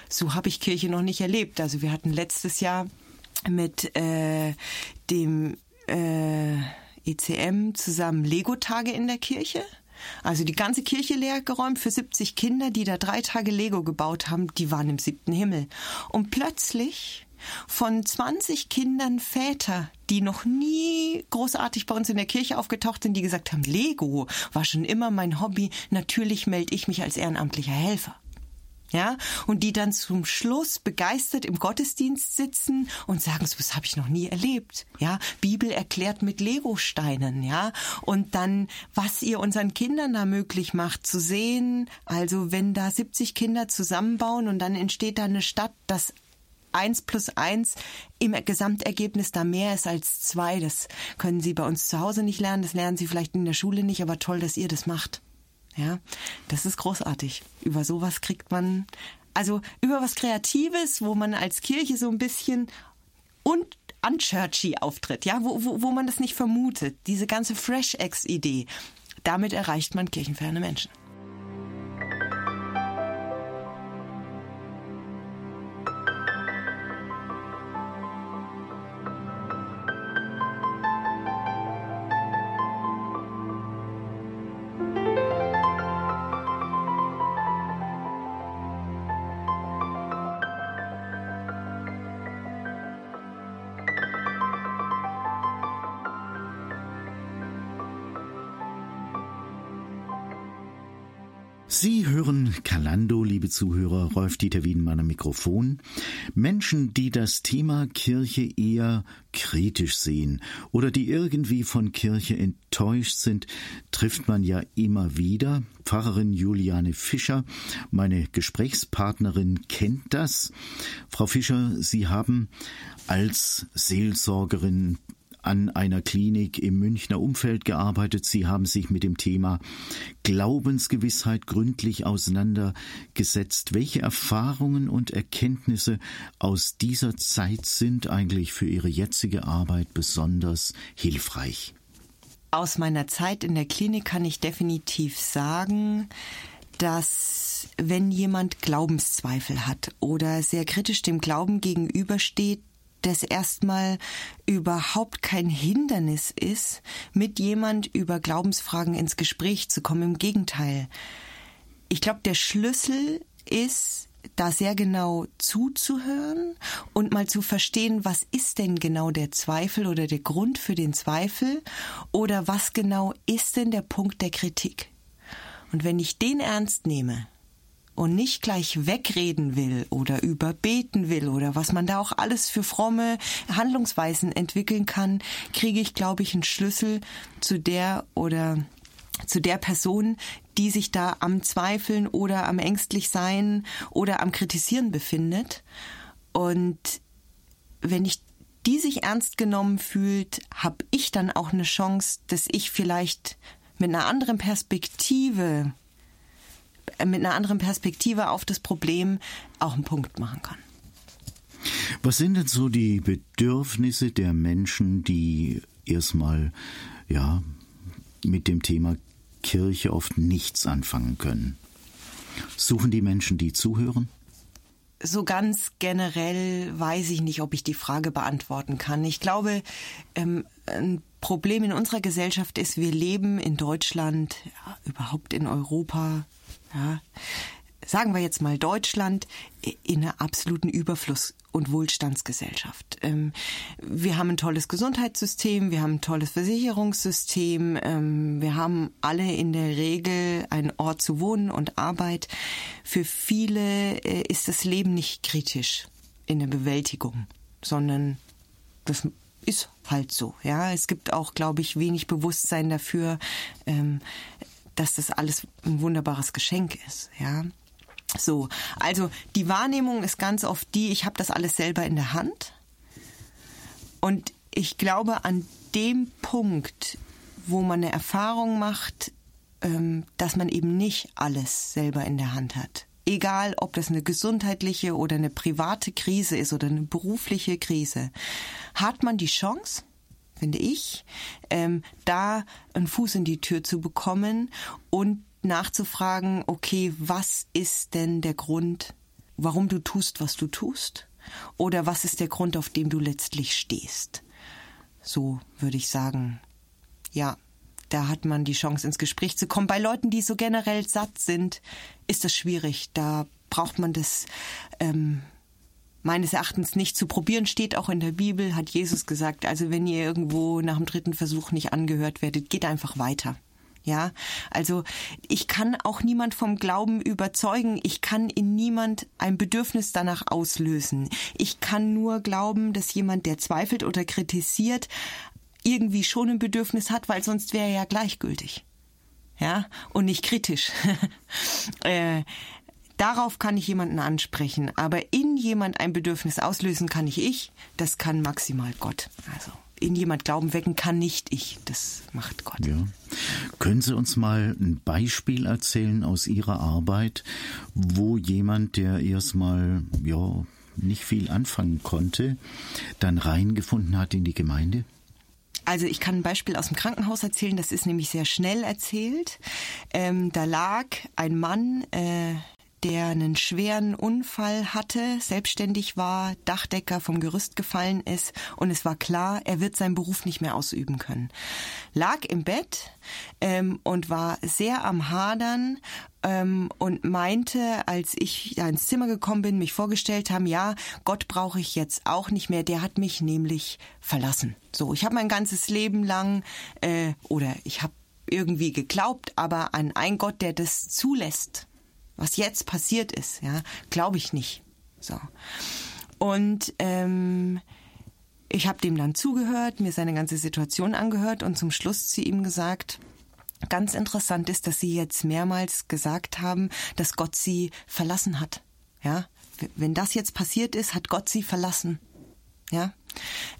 so habe ich Kirche noch nicht erlebt. Also wir hatten letztes Jahr mit äh, dem äh, ECM zusammen Lego-Tage in der Kirche. Also die ganze Kirche leer geräumt für 70 Kinder, die da drei Tage Lego gebaut haben, die waren im siebten Himmel. Und plötzlich von 20 Kindern Väter, die noch nie großartig bei uns in der Kirche aufgetaucht sind, die gesagt haben, Lego war schon immer mein Hobby, natürlich melde ich mich als ehrenamtlicher Helfer. Ja, und die dann zum Schluss begeistert im Gottesdienst sitzen und sagen, so was habe ich noch nie erlebt. Ja, Bibel erklärt mit Lego-Steinen, ja, und dann, was ihr unseren Kindern da möglich macht, zu sehen, also wenn da 70 Kinder zusammenbauen und dann entsteht da eine Stadt, das eins plus eins im Gesamtergebnis da mehr ist als zwei. Das können Sie bei uns zu Hause nicht lernen, das lernen Sie vielleicht in der Schule nicht, aber toll, dass ihr das macht. Ja, das ist großartig. Über sowas kriegt man, also über was Kreatives, wo man als Kirche so ein bisschen und unchurchy auftritt, ja, wo, wo, wo man das nicht vermutet. Diese ganze Fresh X-Idee. Damit erreicht man kirchenferne Menschen. Sie hören Kalando, liebe Zuhörer, Rolf-Dieter Wiedenmann am Mikrofon. Menschen, die das Thema Kirche eher kritisch sehen oder die irgendwie von Kirche enttäuscht sind, trifft man ja immer wieder. Pfarrerin Juliane Fischer, meine Gesprächspartnerin, kennt das. Frau Fischer, Sie haben als Seelsorgerin an einer Klinik im Münchner Umfeld gearbeitet. Sie haben sich mit dem Thema Glaubensgewissheit gründlich auseinandergesetzt. Welche Erfahrungen und Erkenntnisse aus dieser Zeit sind eigentlich für Ihre jetzige Arbeit besonders hilfreich? Aus meiner Zeit in der Klinik kann ich definitiv sagen, dass wenn jemand Glaubenszweifel hat oder sehr kritisch dem Glauben gegenübersteht, das erstmal überhaupt kein Hindernis ist, mit jemand über Glaubensfragen ins Gespräch zu kommen. Im Gegenteil. Ich glaube, der Schlüssel ist, da sehr genau zuzuhören und mal zu verstehen, was ist denn genau der Zweifel oder der Grund für den Zweifel oder was genau ist denn der Punkt der Kritik. Und wenn ich den ernst nehme, und nicht gleich wegreden will oder überbeten will oder was man da auch alles für fromme Handlungsweisen entwickeln kann, kriege ich, glaube ich, einen Schlüssel zu der oder zu der Person, die sich da am Zweifeln oder am ängstlich sein oder am Kritisieren befindet. Und wenn ich die sich ernst genommen fühlt, habe ich dann auch eine Chance, dass ich vielleicht mit einer anderen Perspektive mit einer anderen Perspektive auf das Problem auch einen Punkt machen kann. Was sind denn so die Bedürfnisse der Menschen, die erstmal ja mit dem Thema Kirche oft nichts anfangen können? Suchen die Menschen, die zuhören? So ganz generell weiß ich nicht, ob ich die Frage beantworten kann. Ich glaube, ähm, ein Problem in unserer Gesellschaft ist, wir leben in Deutschland, ja, überhaupt in Europa, ja, sagen wir jetzt mal Deutschland, in einer absoluten Überfluss- und Wohlstandsgesellschaft. Ähm, wir haben ein tolles Gesundheitssystem, wir haben ein tolles Versicherungssystem, ähm, wir haben alle in der Regel einen Ort zu wohnen und Arbeit. Für viele äh, ist das Leben nicht kritisch in der Bewältigung, sondern das ist halt so. Ja, es gibt auch, glaube ich, wenig Bewusstsein dafür, ähm, dass das alles ein wunderbares Geschenk ist. Ja, so. Also die Wahrnehmung ist ganz oft die, ich habe das alles selber in der Hand. Und ich glaube, an dem Punkt, wo man eine Erfahrung macht, ähm, dass man eben nicht alles selber in der Hand hat. Egal, ob das eine gesundheitliche oder eine private Krise ist oder eine berufliche Krise, hat man die Chance, finde ich, ähm, da einen Fuß in die Tür zu bekommen und nachzufragen, okay, was ist denn der Grund, warum du tust, was du tust? Oder was ist der Grund, auf dem du letztlich stehst? So würde ich sagen, ja, da hat man die Chance, ins Gespräch zu kommen. Bei Leuten, die so generell satt sind, ist das schwierig. Da braucht man das ähm, meines Erachtens nicht zu probieren, steht auch in der Bibel, hat Jesus gesagt. Also wenn ihr irgendwo nach dem dritten Versuch nicht angehört werdet, geht einfach weiter. Ja, also ich kann auch niemand vom Glauben überzeugen. Ich kann in niemand ein Bedürfnis danach auslösen. Ich kann nur glauben, dass jemand, der zweifelt oder kritisiert, irgendwie schon ein Bedürfnis hat, weil sonst wäre er ja gleichgültig. Ja, und nicht kritisch. äh, darauf kann ich jemanden ansprechen, aber in jemand ein Bedürfnis auslösen kann ich ich, das kann maximal Gott. Also in jemand Glauben wecken kann nicht ich, das macht Gott. Ja. Können Sie uns mal ein Beispiel erzählen aus Ihrer Arbeit, wo jemand, der erstmal ja nicht viel anfangen konnte, dann reingefunden hat in die Gemeinde? Also ich kann ein Beispiel aus dem Krankenhaus erzählen, das ist nämlich sehr schnell erzählt. Ähm, da lag ein Mann, äh, der einen schweren Unfall hatte, selbstständig war, Dachdecker vom Gerüst gefallen ist und es war klar, er wird seinen Beruf nicht mehr ausüben können. Lag im Bett ähm, und war sehr am Hadern ähm, und meinte, als ich da ins Zimmer gekommen bin, mich vorgestellt haben, ja, Gott brauche ich jetzt auch nicht mehr, der hat mich nämlich verlassen. So, ich habe mein ganzes Leben lang äh, oder ich habe irgendwie geglaubt, aber an einen Gott, der das zulässt was jetzt passiert ist, ja, glaube ich nicht. So. Und ähm, ich habe dem dann zugehört, mir seine ganze Situation angehört und zum Schluss zu ihm gesagt, ganz interessant ist, dass Sie jetzt mehrmals gesagt haben, dass Gott Sie verlassen hat. Ja, wenn das jetzt passiert ist, hat Gott Sie verlassen. Ja.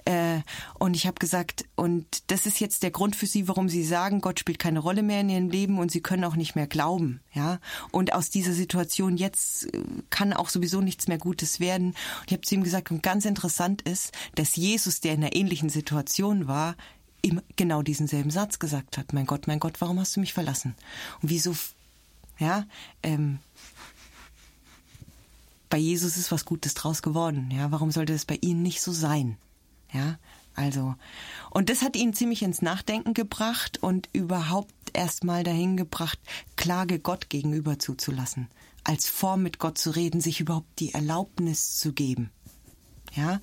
Äh, und ich habe gesagt, und das ist jetzt der Grund für Sie, warum Sie sagen, Gott spielt keine Rolle mehr in Ihrem Leben und Sie können auch nicht mehr glauben. Ja. Und aus dieser Situation jetzt äh, kann auch sowieso nichts mehr Gutes werden. Und ich habe zu ihm gesagt, und ganz interessant ist, dass Jesus, der in einer ähnlichen Situation war, ihm genau diesen selben Satz gesagt hat. Mein Gott, mein Gott, warum hast du mich verlassen? Und wieso, ja, ähm, bei Jesus ist was Gutes draus geworden. Ja, warum sollte es bei Ihnen nicht so sein? Ja, also, und das hat ihn ziemlich ins Nachdenken gebracht und überhaupt erstmal dahin gebracht, Klage Gott gegenüber zuzulassen. Als Form mit Gott zu reden, sich überhaupt die Erlaubnis zu geben. Ja,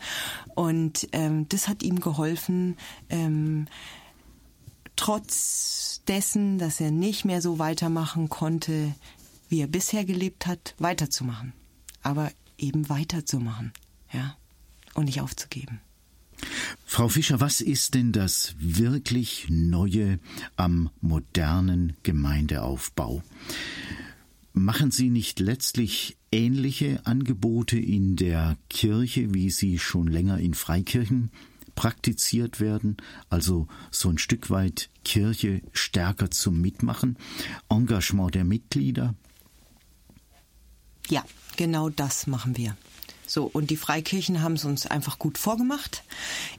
und ähm, das hat ihm geholfen, ähm, trotz dessen, dass er nicht mehr so weitermachen konnte, wie er bisher gelebt hat, weiterzumachen aber eben weiterzumachen, ja, und nicht aufzugeben. Frau Fischer, was ist denn das wirklich Neue am modernen Gemeindeaufbau? Machen Sie nicht letztlich ähnliche Angebote in der Kirche, wie sie schon länger in Freikirchen praktiziert werden, also so ein Stück weit Kirche stärker zum Mitmachen, Engagement der Mitglieder? Ja, Genau das machen wir. So, und die Freikirchen haben es uns einfach gut vorgemacht.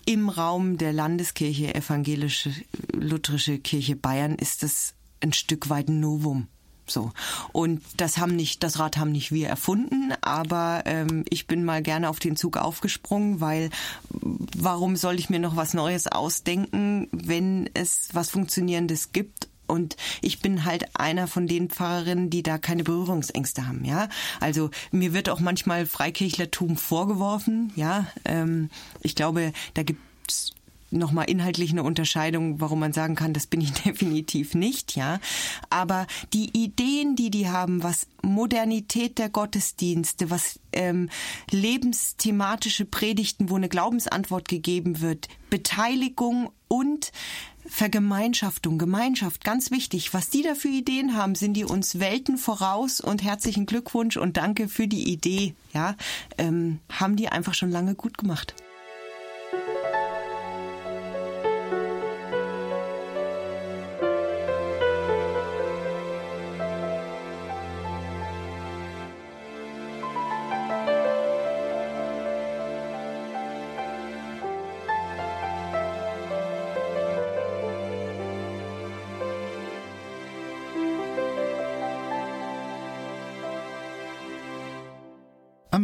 Im Raum der Landeskirche Evangelische Lutherische Kirche Bayern ist das ein Stück weit ein Novum. So. Und das haben nicht, das Rad haben nicht wir erfunden, aber ähm, ich bin mal gerne auf den Zug aufgesprungen, weil warum soll ich mir noch was Neues ausdenken, wenn es was Funktionierendes gibt und ich bin halt einer von den Pfarrerinnen, die da keine Berührungsängste haben, ja. Also mir wird auch manchmal Freikirchlertum vorgeworfen, ja. Ähm, ich glaube, da gibt's nochmal inhaltlich eine Unterscheidung, warum man sagen kann, das bin ich definitiv nicht, ja. Aber die Ideen, die die haben, was Modernität der Gottesdienste, was ähm, lebensthematische Predigten, wo eine Glaubensantwort gegeben wird, Beteiligung und Vergemeinschaftung, Gemeinschaft, ganz wichtig. Was die da für Ideen haben, sind die uns Welten voraus und herzlichen Glückwunsch und danke für die Idee. Ja, ähm, haben die einfach schon lange gut gemacht.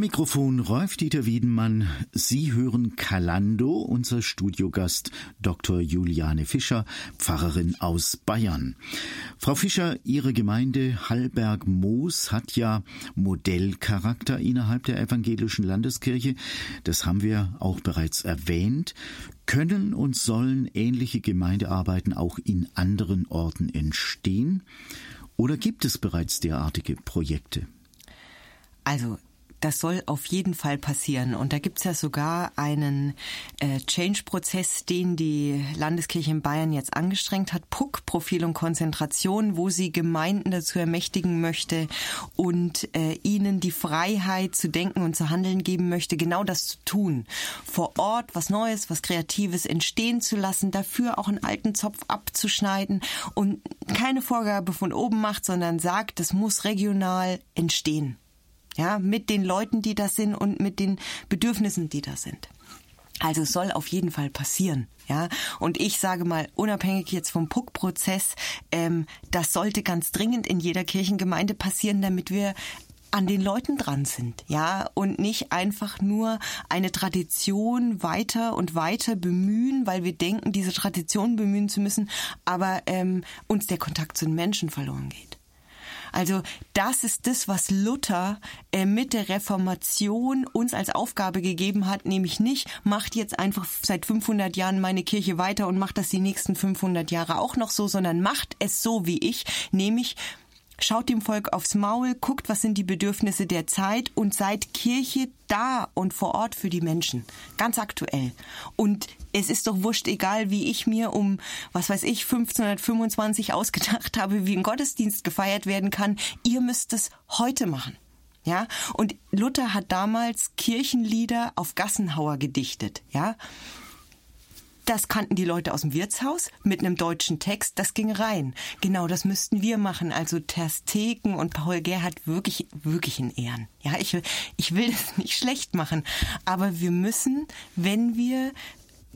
Mikrofon Rolf-Dieter Wiedenmann. Sie hören Kalando, unser Studiogast Dr. Juliane Fischer, Pfarrerin aus Bayern. Frau Fischer, Ihre Gemeinde Hallberg-Moos hat ja Modellcharakter innerhalb der evangelischen Landeskirche. Das haben wir auch bereits erwähnt. Können und sollen ähnliche Gemeindearbeiten auch in anderen Orten entstehen? Oder gibt es bereits derartige Projekte? Also das soll auf jeden Fall passieren. Und da gibt's ja sogar einen äh, Change-Prozess, den die Landeskirche in Bayern jetzt angestrengt hat. PUC, Profil und Konzentration, wo sie Gemeinden dazu ermächtigen möchte und äh, ihnen die Freiheit zu denken und zu handeln geben möchte, genau das zu tun. Vor Ort was Neues, was Kreatives entstehen zu lassen, dafür auch einen alten Zopf abzuschneiden und keine Vorgabe von oben macht, sondern sagt, das muss regional entstehen ja, mit den Leuten, die da sind und mit den Bedürfnissen, die da sind. Also es soll auf jeden Fall passieren, ja. Und ich sage mal, unabhängig jetzt vom Puck-Prozess, ähm, das sollte ganz dringend in jeder Kirchengemeinde passieren, damit wir an den Leuten dran sind, ja, und nicht einfach nur eine Tradition weiter und weiter bemühen, weil wir denken, diese Tradition bemühen zu müssen, aber ähm, uns der Kontakt zu den Menschen verloren geht. Also das ist das, was Luther äh, mit der Reformation uns als Aufgabe gegeben hat, nämlich nicht, macht jetzt einfach seit 500 Jahren meine Kirche weiter und macht das die nächsten 500 Jahre auch noch so, sondern macht es so wie ich, nämlich schaut dem Volk aufs Maul, guckt, was sind die Bedürfnisse der Zeit und seid Kirche da und vor Ort für die Menschen. Ganz aktuell. Und es ist doch wurscht, egal wie ich mir um, was weiß ich, 1525 ausgedacht habe, wie ein Gottesdienst gefeiert werden kann. Ihr müsst es heute machen. Ja, und Luther hat damals Kirchenlieder auf Gassenhauer gedichtet, ja. Das kannten die Leute aus dem Wirtshaus mit einem deutschen Text, das ging rein. Genau, das müssten wir machen. Also Terstegen und Paul Gerhardt wirklich, wirklich in Ehren. Ja, ich, ich will das nicht schlecht machen. Aber wir müssen, wenn wir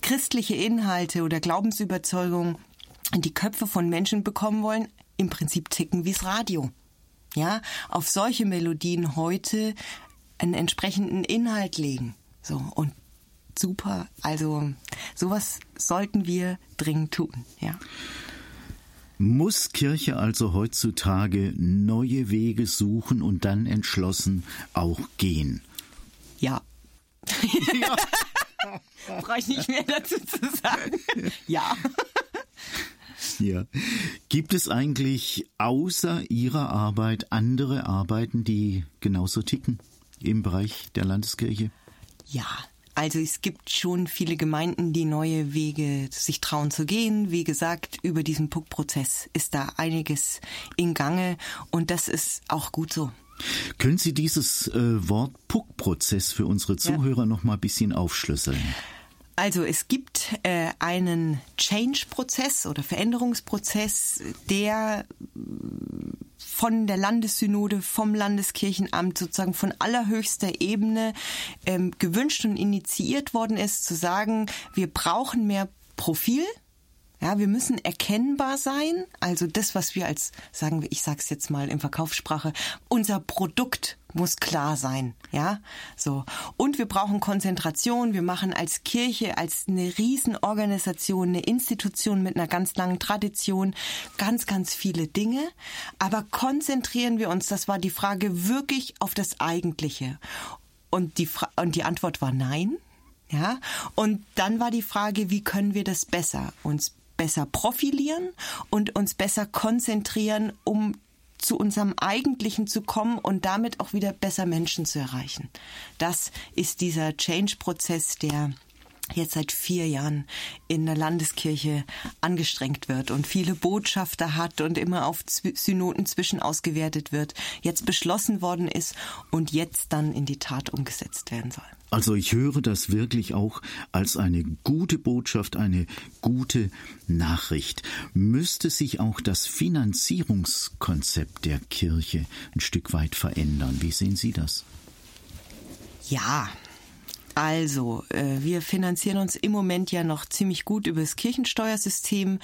christliche Inhalte oder Glaubensüberzeugungen in die Köpfe von Menschen bekommen wollen, im Prinzip ticken wie's Radio. Ja, auf solche Melodien heute einen entsprechenden Inhalt legen. So, und super. Also sowas sollten wir dringend tun, ja. Muss Kirche also heutzutage neue Wege suchen und dann entschlossen auch gehen? Ja. ja. Brauche ich nicht mehr dazu zu sagen. Ja. Ja. Gibt es eigentlich außer Ihrer Arbeit andere Arbeiten, die genauso ticken im Bereich der Landeskirche? Ja, also es gibt schon viele Gemeinden, die neue Wege sich trauen zu gehen. Wie gesagt, über diesen Puck-Prozess ist da einiges in Gange und das ist auch gut so. Können Sie dieses äh, Wort Puck-Prozess für unsere Zuhörer ja. noch mal ein bisschen aufschlüsseln? Also es gibt äh, einen Change-Prozess oder Veränderungsprozess, der von der Landessynode, vom Landeskirchenamt sozusagen von allerhöchster Ebene ähm, gewünscht und initiiert worden ist, zu sagen, wir brauchen mehr Profil, ja, wir müssen erkennbar sein. Also das, was wir als, sagen wir, ich sag's jetzt mal in Verkaufssprache, unser Produkt muss klar sein. Ja, so. Und wir brauchen Konzentration. Wir machen als Kirche, als eine Riesenorganisation, eine Institution mit einer ganz langen Tradition ganz, ganz viele Dinge. Aber konzentrieren wir uns, das war die Frage, wirklich auf das Eigentliche. Und die, Fra und die Antwort war nein. Ja, und dann war die Frage, wie können wir das besser uns besser profilieren und uns besser konzentrieren, um zu unserem Eigentlichen zu kommen und damit auch wieder besser Menschen zu erreichen. Das ist dieser Change-Prozess, der jetzt seit vier Jahren in der Landeskirche angestrengt wird und viele Botschafter hat und immer auf Synoden zwischen ausgewertet wird, jetzt beschlossen worden ist und jetzt dann in die Tat umgesetzt werden soll. Also ich höre das wirklich auch als eine gute Botschaft, eine gute Nachricht. Müsste sich auch das Finanzierungskonzept der Kirche ein Stück weit verändern? Wie sehen Sie das? Ja, also, äh, wir finanzieren uns im Moment ja noch ziemlich gut über das Kirchensteuersystem.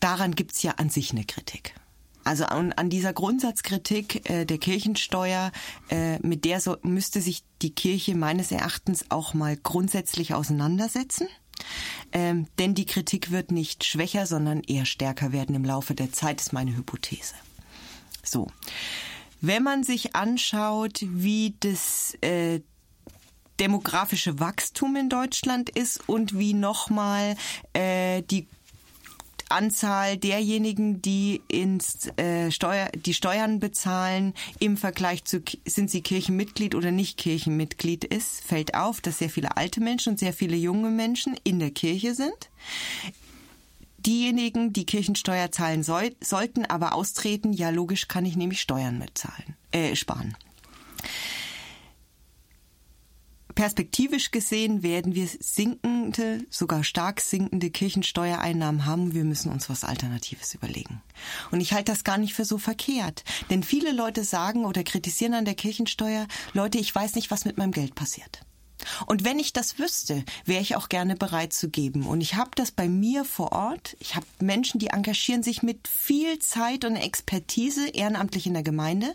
Daran gibt's ja an sich eine Kritik. Also an, an dieser Grundsatzkritik äh, der Kirchensteuer, äh, mit der so, müsste sich die Kirche meines Erachtens auch mal grundsätzlich auseinandersetzen. Ähm, denn die Kritik wird nicht schwächer, sondern eher stärker werden im Laufe der Zeit, ist meine Hypothese. So. Wenn man sich anschaut, wie das äh, demografische Wachstum in Deutschland ist und wie nochmal äh, die Anzahl derjenigen, die ins äh, Steuer, die Steuern bezahlen im Vergleich zu sind sie Kirchenmitglied oder nicht Kirchenmitglied ist, fällt auf, dass sehr viele alte Menschen und sehr viele junge Menschen in der Kirche sind. Diejenigen, die Kirchensteuer zahlen soll, sollten aber austreten, ja logisch kann ich nämlich Steuern mitzahlen, äh, sparen. Perspektivisch gesehen werden wir sinkende, sogar stark sinkende Kirchensteuereinnahmen haben. Wir müssen uns was Alternatives überlegen. Und ich halte das gar nicht für so verkehrt. Denn viele Leute sagen oder kritisieren an der Kirchensteuer, Leute, ich weiß nicht, was mit meinem Geld passiert. Und wenn ich das wüsste, wäre ich auch gerne bereit zu geben. Und ich habe das bei mir vor Ort. Ich habe Menschen, die engagieren sich mit viel Zeit und Expertise ehrenamtlich in der Gemeinde,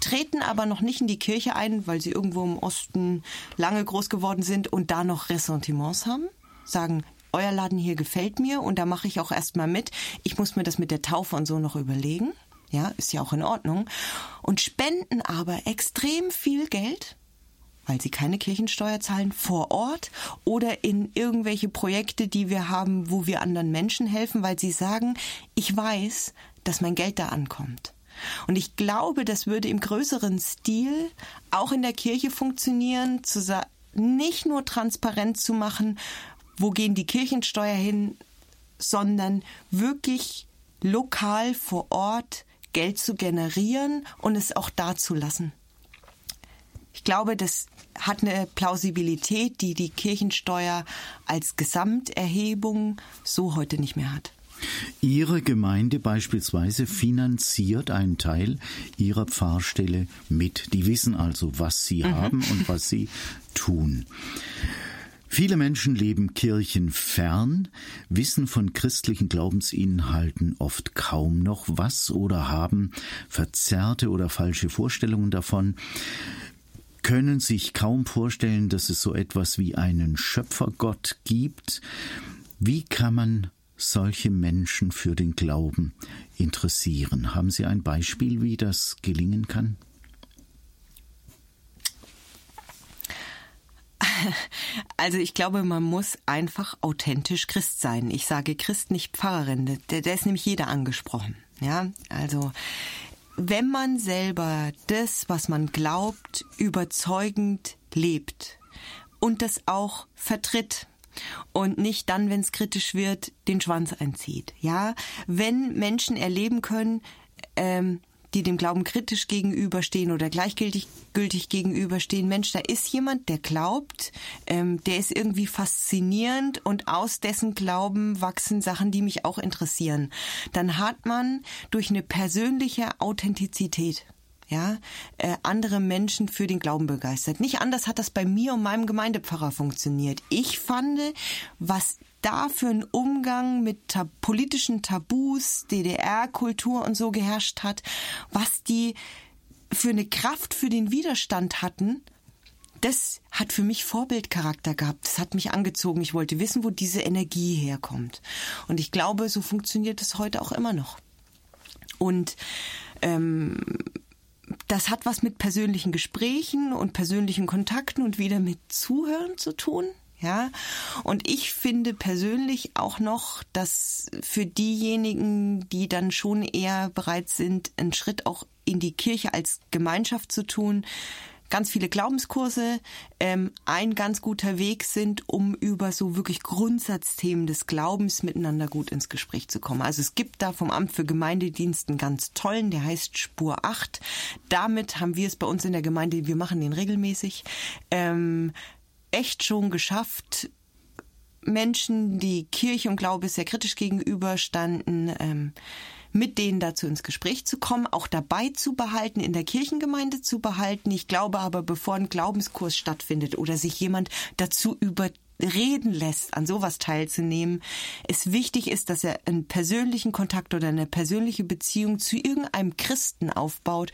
treten aber noch nicht in die Kirche ein, weil sie irgendwo im Osten lange groß geworden sind und da noch Ressentiments haben, sagen, euer Laden hier gefällt mir und da mache ich auch erstmal mit. Ich muss mir das mit der Taufe und so noch überlegen. Ja, ist ja auch in Ordnung. Und spenden aber extrem viel Geld weil sie keine Kirchensteuer zahlen, vor Ort oder in irgendwelche Projekte, die wir haben, wo wir anderen Menschen helfen, weil sie sagen, ich weiß, dass mein Geld da ankommt. Und ich glaube, das würde im größeren Stil auch in der Kirche funktionieren, zu nicht nur transparent zu machen, wo gehen die Kirchensteuer hin, sondern wirklich lokal vor Ort Geld zu generieren und es auch da zu lassen. Ich glaube, das hat eine Plausibilität, die die Kirchensteuer als Gesamterhebung so heute nicht mehr hat. Ihre Gemeinde beispielsweise finanziert einen Teil Ihrer Pfarrstelle mit. Die wissen also, was Sie mhm. haben und was Sie tun. Viele Menschen leben kirchenfern, wissen von christlichen Glaubensinhalten oft kaum noch was oder haben verzerrte oder falsche Vorstellungen davon können sich kaum vorstellen, dass es so etwas wie einen Schöpfergott gibt. Wie kann man solche Menschen für den Glauben interessieren? Haben Sie ein Beispiel, wie das gelingen kann? Also ich glaube, man muss einfach authentisch Christ sein. Ich sage Christ, nicht Pfarrerin. Der, der ist nämlich jeder angesprochen. Ja, also wenn man selber das, was man glaubt, überzeugend lebt und das auch vertritt, und nicht dann, wenn es kritisch wird, den Schwanz einzieht. Ja, wenn Menschen erleben können, ähm, die dem Glauben kritisch gegenüberstehen oder gleichgültig gültig gegenüberstehen. Mensch, da ist jemand, der glaubt, ähm, der ist irgendwie faszinierend und aus dessen Glauben wachsen Sachen, die mich auch interessieren. Dann hat man durch eine persönliche Authentizität ja, äh, andere Menschen für den Glauben begeistert. Nicht anders hat das bei mir und meinem Gemeindepfarrer funktioniert. Ich fand, was da für ein Umgang mit tab politischen Tabus, DDR-Kultur und so geherrscht hat, was die für eine Kraft für den Widerstand hatten, das hat für mich Vorbildcharakter gehabt. Das hat mich angezogen. Ich wollte wissen, wo diese Energie herkommt. Und ich glaube, so funktioniert es heute auch immer noch. Und ähm, das hat was mit persönlichen Gesprächen und persönlichen Kontakten und wieder mit Zuhören zu tun. Ja, und ich finde persönlich auch noch, dass für diejenigen, die dann schon eher bereit sind, einen Schritt auch in die Kirche als Gemeinschaft zu tun, ganz viele Glaubenskurse ähm, ein ganz guter Weg sind, um über so wirklich Grundsatzthemen des Glaubens miteinander gut ins Gespräch zu kommen. Also es gibt da vom Amt für Gemeindedienst einen ganz tollen, der heißt Spur 8. Damit haben wir es bei uns in der Gemeinde, wir machen den regelmäßig, ähm, echt schon geschafft, Menschen, die Kirche und Glaube sehr kritisch gegenüberstanden, ähm, mit denen dazu ins Gespräch zu kommen, auch dabei zu behalten, in der Kirchengemeinde zu behalten. Ich glaube aber, bevor ein Glaubenskurs stattfindet oder sich jemand dazu überreden lässt, an sowas teilzunehmen, es wichtig ist, dass er einen persönlichen Kontakt oder eine persönliche Beziehung zu irgendeinem Christen aufbaut,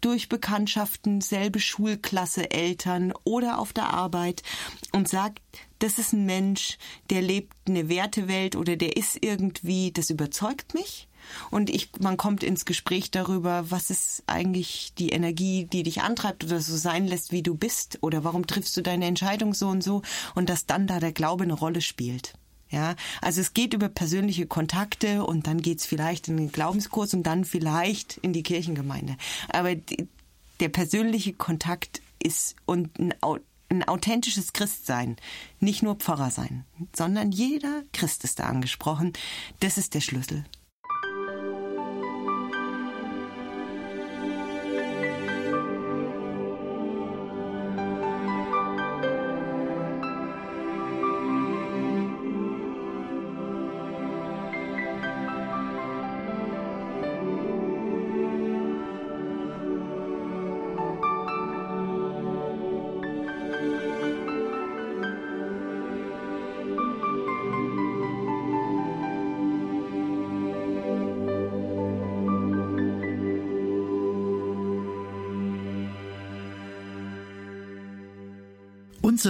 durch Bekanntschaften, selbe Schulklasse, Eltern oder auf der Arbeit und sagt, das ist ein Mensch, der lebt eine Wertewelt oder der ist irgendwie, das überzeugt mich und ich, man kommt ins Gespräch darüber, was ist eigentlich die Energie, die dich antreibt oder so sein lässt, wie du bist oder warum triffst du deine Entscheidung so und so und dass dann da der Glaube eine Rolle spielt. Ja, also es geht über persönliche Kontakte und dann geht's vielleicht in den Glaubenskurs und dann vielleicht in die Kirchengemeinde. Aber die, der persönliche Kontakt ist und ein, ein authentisches Christsein, nicht nur Pfarrer sein, sondern jeder Christ ist da angesprochen. Das ist der Schlüssel.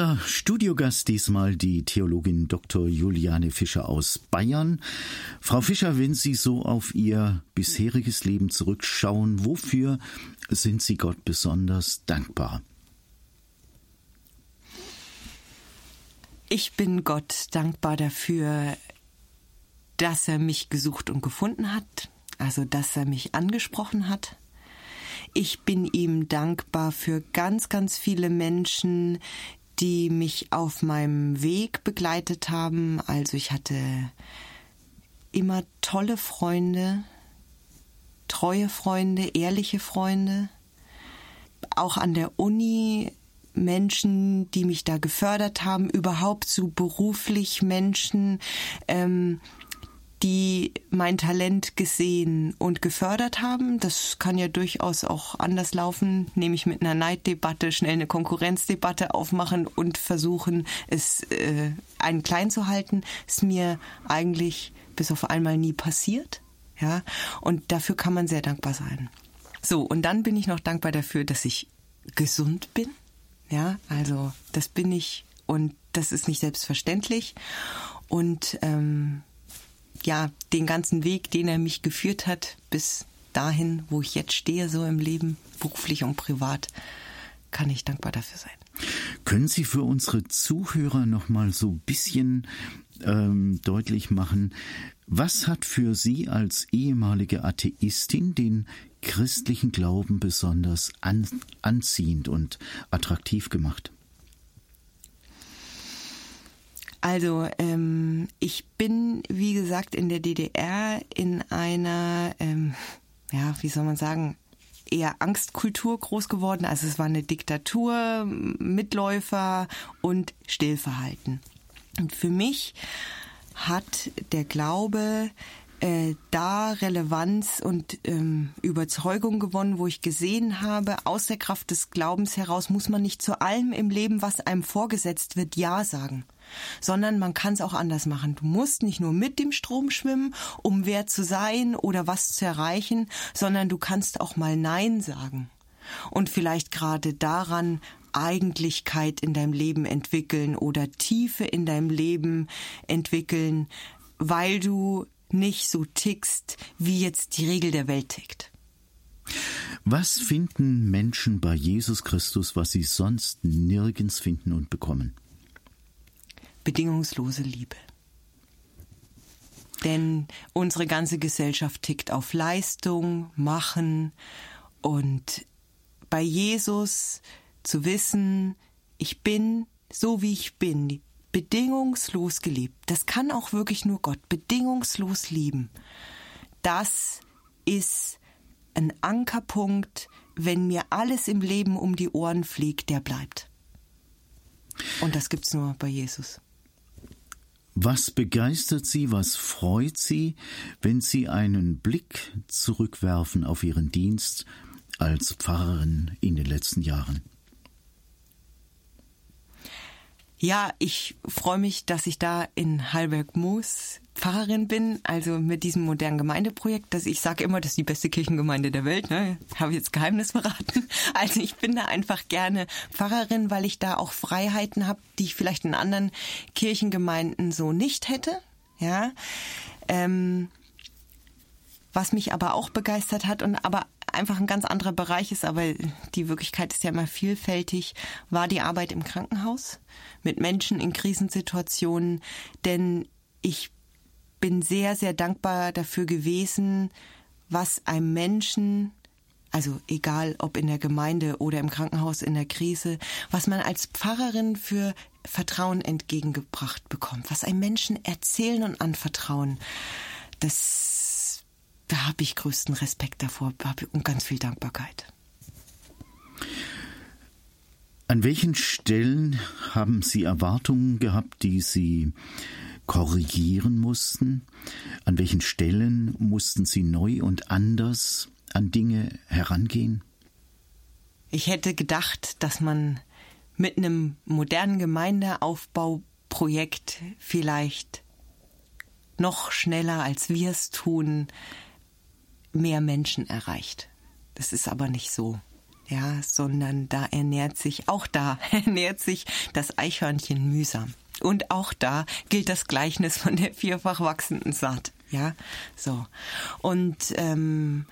Unser Studiogast diesmal die Theologin Dr. Juliane Fischer aus Bayern. Frau Fischer, wenn Sie so auf Ihr bisheriges Leben zurückschauen, wofür sind Sie Gott besonders dankbar? Ich bin Gott dankbar dafür, dass er mich gesucht und gefunden hat, also dass er mich angesprochen hat. Ich bin ihm dankbar für ganz, ganz viele Menschen, die mich auf meinem Weg begleitet haben. Also ich hatte immer tolle Freunde, treue Freunde, ehrliche Freunde. Auch an der Uni Menschen, die mich da gefördert haben, überhaupt so beruflich Menschen, ähm, die mein Talent gesehen und gefördert haben. Das kann ja durchaus auch anders laufen, nämlich mit einer Neiddebatte schnell eine Konkurrenzdebatte aufmachen und versuchen, es äh, einen klein zu halten. Ist mir eigentlich bis auf einmal nie passiert. Ja, und dafür kann man sehr dankbar sein. So, und dann bin ich noch dankbar dafür, dass ich gesund bin. Ja, also das bin ich und das ist nicht selbstverständlich. Und ähm, ja, den ganzen Weg, den er mich geführt hat, bis dahin, wo ich jetzt stehe, so im Leben, beruflich und privat, kann ich dankbar dafür sein. Können Sie für unsere Zuhörer noch mal so ein bisschen ähm, deutlich machen, was hat für Sie als ehemalige Atheistin den christlichen Glauben besonders an, anziehend und attraktiv gemacht? Also ähm, ich bin, wie gesagt, in der DDR in einer, ähm, ja, wie soll man sagen, eher Angstkultur groß geworden. Also es war eine Diktatur, Mitläufer und Stillverhalten. Und für mich hat der Glaube äh, da Relevanz und ähm, Überzeugung gewonnen, wo ich gesehen habe, aus der Kraft des Glaubens heraus muss man nicht zu allem im Leben, was einem vorgesetzt wird, Ja sagen sondern man kann es auch anders machen. Du musst nicht nur mit dem Strom schwimmen, um wer zu sein oder was zu erreichen, sondern du kannst auch mal Nein sagen. Und vielleicht gerade daran Eigentlichkeit in deinem Leben entwickeln oder Tiefe in deinem Leben entwickeln, weil du nicht so tickst, wie jetzt die Regel der Welt tickt. Was finden Menschen bei Jesus Christus, was sie sonst nirgends finden und bekommen? Bedingungslose Liebe. Denn unsere ganze Gesellschaft tickt auf Leistung, Machen und bei Jesus zu wissen, ich bin so wie ich bin, bedingungslos geliebt. Das kann auch wirklich nur Gott bedingungslos lieben. Das ist ein Ankerpunkt, wenn mir alles im Leben um die Ohren fliegt, der bleibt. Und das gibt's nur bei Jesus. Was begeistert Sie, was freut Sie, wenn Sie einen Blick zurückwerfen auf Ihren Dienst als Pfarrerin in den letzten Jahren? Ja, ich freue mich, dass ich da in Hallberg-Moos Pfarrerin bin, also mit diesem modernen Gemeindeprojekt. Das ich sage immer, das ist die beste Kirchengemeinde der Welt. Ne? Habe ich jetzt Geheimnis verraten. Also ich bin da einfach gerne Pfarrerin, weil ich da auch Freiheiten habe, die ich vielleicht in anderen Kirchengemeinden so nicht hätte. Ja. Ähm, was mich aber auch begeistert hat und aber einfach ein ganz anderer Bereich ist, aber die Wirklichkeit ist ja immer vielfältig, war die Arbeit im Krankenhaus mit Menschen in Krisensituationen, denn ich bin sehr, sehr dankbar dafür gewesen, was einem Menschen, also egal ob in der Gemeinde oder im Krankenhaus in der Krise, was man als Pfarrerin für Vertrauen entgegengebracht bekommt, was einem Menschen erzählen und anvertrauen. Das, da habe ich größten Respekt davor und ganz viel Dankbarkeit. An welchen Stellen haben Sie Erwartungen gehabt, die Sie korrigieren mussten? An welchen Stellen mussten Sie neu und anders an Dinge herangehen? Ich hätte gedacht, dass man mit einem modernen Gemeindeaufbauprojekt vielleicht noch schneller, als wir es tun, mehr Menschen erreicht. Das ist aber nicht so ja, sondern da ernährt sich, auch da ernährt sich das Eichhörnchen mühsam. Und auch da gilt das Gleichnis von der vierfach wachsenden Saat, ja, so. Und ähm,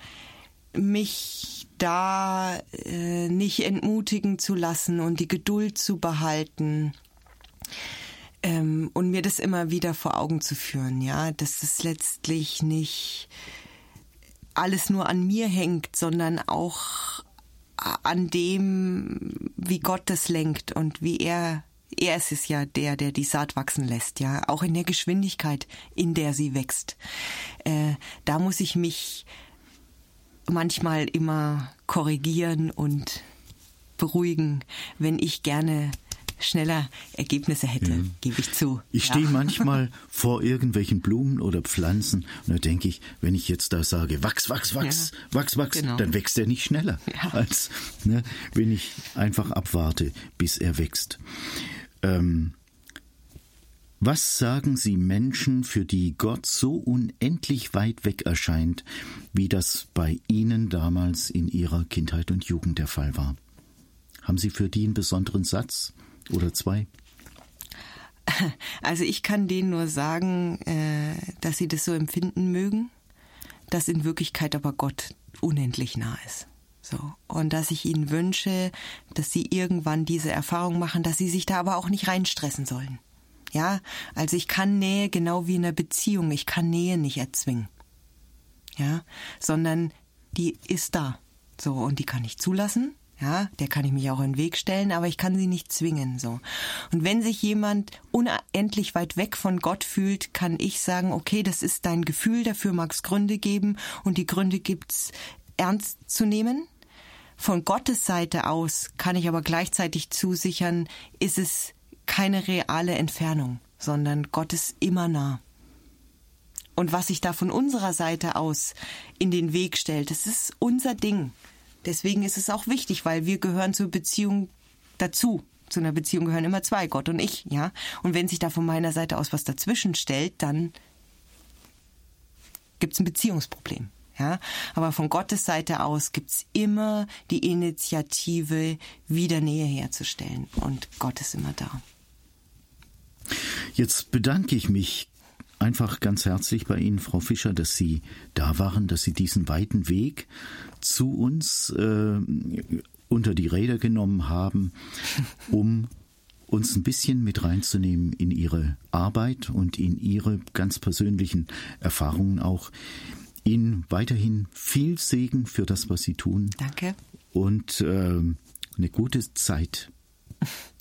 mich da äh, nicht entmutigen zu lassen und die Geduld zu behalten ähm, und mir das immer wieder vor Augen zu führen, ja, dass es letztlich nicht alles nur an mir hängt, sondern auch an dem, wie Gott das lenkt und wie er er ist es ja der, der die Saat wachsen lässt, ja, auch in der Geschwindigkeit, in der sie wächst. Äh, da muss ich mich manchmal immer korrigieren und beruhigen, wenn ich gerne schneller Ergebnisse hätte, mhm. gebe ich zu. Ich ja. stehe manchmal vor irgendwelchen Blumen oder Pflanzen und da denke ich, wenn ich jetzt da sage, wachs, wachs, wachs, ja. wachs, wachs, genau. dann wächst er nicht schneller, ja. als ne, wenn ich einfach abwarte, bis er wächst. Ähm, was sagen Sie Menschen, für die Gott so unendlich weit weg erscheint, wie das bei Ihnen damals in Ihrer Kindheit und Jugend der Fall war? Haben Sie für die einen besonderen Satz? Oder zwei? Also ich kann denen nur sagen, äh, dass sie das so empfinden mögen, dass in Wirklichkeit aber Gott unendlich nah ist. So. Und dass ich ihnen wünsche, dass sie irgendwann diese Erfahrung machen, dass sie sich da aber auch nicht reinstressen sollen. Ja, also ich kann Nähe genau wie in einer Beziehung. Ich kann Nähe nicht erzwingen. Ja, sondern die ist da. So, und die kann ich zulassen ja, der kann ich mich auch in den Weg stellen, aber ich kann sie nicht zwingen, so. Und wenn sich jemand unendlich weit weg von Gott fühlt, kann ich sagen, okay, das ist dein Gefühl, dafür mag es Gründe geben und die Gründe gibt's ernst zu nehmen. Von Gottes Seite aus kann ich aber gleichzeitig zusichern, ist es keine reale Entfernung, sondern Gott ist immer nah. Und was sich da von unserer Seite aus in den Weg stellt, das ist unser Ding. Deswegen ist es auch wichtig, weil wir gehören zur Beziehung dazu. Zu einer Beziehung gehören immer zwei, Gott und ich, ja. Und wenn sich da von meiner Seite aus was dazwischen stellt, dann gibt es ein Beziehungsproblem. Ja, aber von Gottes Seite aus gibt es immer die Initiative, wieder Nähe herzustellen. Und Gott ist immer da. Jetzt bedanke ich mich einfach ganz herzlich bei Ihnen, Frau Fischer, dass Sie da waren, dass Sie diesen weiten Weg zu uns äh, unter die Räder genommen haben, um uns ein bisschen mit reinzunehmen in Ihre Arbeit und in Ihre ganz persönlichen Erfahrungen auch. Ihnen weiterhin viel Segen für das, was Sie tun. Danke. Und äh, eine gute Zeit.